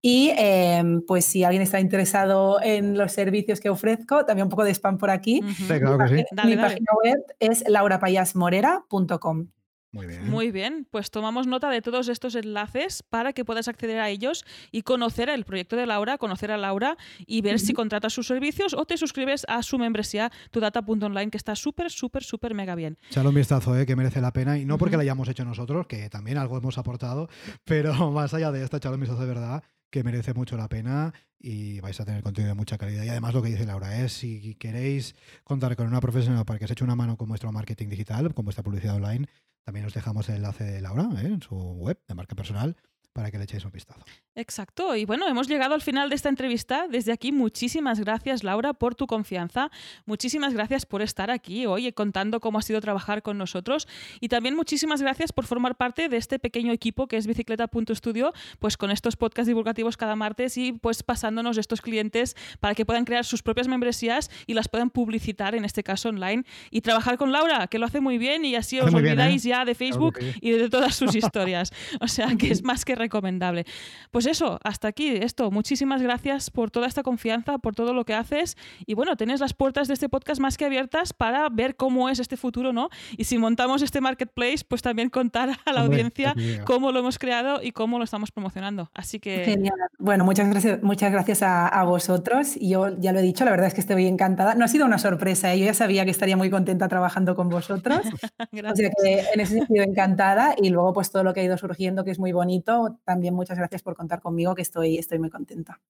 Y em, pues si alguien está interesado en los servicios que ofrezco, también un poco de spam por aquí. Sí, claro que sí. Mi página web es laurapayasmorera.com. Muy bien. Muy bien, pues tomamos nota de todos estos enlaces para que puedas acceder a ellos y conocer el proyecto de Laura, conocer a Laura y ver si contratas sus servicios o te suscribes a su membresía, tudata.online, que está súper, súper, súper mega bien. Echale un vistazo, ¿eh? que merece la pena y no porque la hayamos hecho nosotros, que también algo hemos aportado, pero [laughs] más allá de esto, echale un vistazo de verdad que merece mucho la pena y vais a tener contenido de mucha calidad. Y además lo que dice Laura es, si queréis contar con una profesional para que os eche una mano con vuestro marketing digital, con vuestra publicidad online, también os dejamos el enlace de Laura ¿eh? en su web de marca personal para que le echéis un vistazo. Exacto. Y bueno, hemos llegado al final de esta entrevista. Desde aquí, muchísimas gracias, Laura, por tu confianza. Muchísimas gracias por estar aquí hoy contando cómo ha sido trabajar con nosotros. Y también muchísimas gracias por formar parte de este pequeño equipo que es Bicicleta.studio, pues con estos podcasts divulgativos cada martes y pues pasándonos estos clientes para que puedan crear sus propias membresías y las puedan publicitar, en este caso online. Y trabajar con Laura, que lo hace muy bien y así os olvidáis ¿eh? ya de Facebook y de todas sus [laughs] historias. O sea que es más que recomendable. Pues eso, hasta aquí esto. Muchísimas gracias por toda esta confianza, por todo lo que haces. Y bueno, tenés las puertas de este podcast más que abiertas para ver cómo es este futuro, ¿no? Y si montamos este marketplace, pues también contar a la audiencia cómo lo hemos creado y cómo lo estamos promocionando. Así que. Genial. Bueno, muchas gracias, muchas gracias a, vosotros. Y yo ya lo he dicho, la verdad es que estoy encantada. No ha sido una sorpresa, ¿eh? yo ya sabía que estaría muy contenta trabajando con vosotros. [laughs] o sea que en ese sentido encantada. Y luego, pues todo lo que ha ido surgiendo, que es muy bonito. También muchas gracias por contar conmigo que estoy, estoy muy contenta.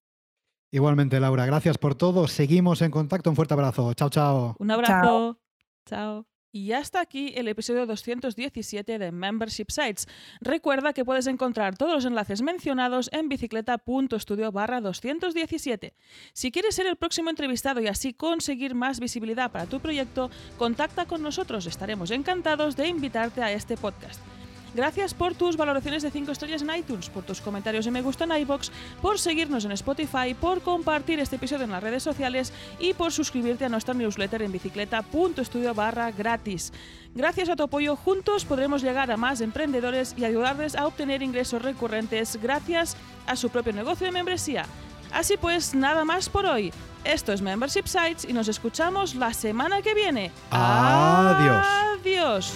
Igualmente, Laura, gracias por todo. Seguimos en contacto. Un fuerte abrazo. Chao, chao. Un abrazo. chao. Y hasta aquí el episodio 217 de Membership Sites. Recuerda que puedes encontrar todos los enlaces mencionados en bicicleta.studio barra 217. Si quieres ser el próximo entrevistado y así conseguir más visibilidad para tu proyecto, contacta con nosotros. Estaremos encantados de invitarte a este podcast. Gracias por tus valoraciones de 5 estrellas en iTunes, por tus comentarios y me gusta en iBox, por seguirnos en Spotify, por compartir este episodio en las redes sociales y por suscribirte a nuestra newsletter en bicicleta.studio barra gratis. Gracias a tu apoyo, juntos podremos llegar a más emprendedores y ayudarles a obtener ingresos recurrentes gracias a su propio negocio de membresía. Así pues, nada más por hoy. Esto es Membership Sites y nos escuchamos la semana que viene. Adiós. Adiós.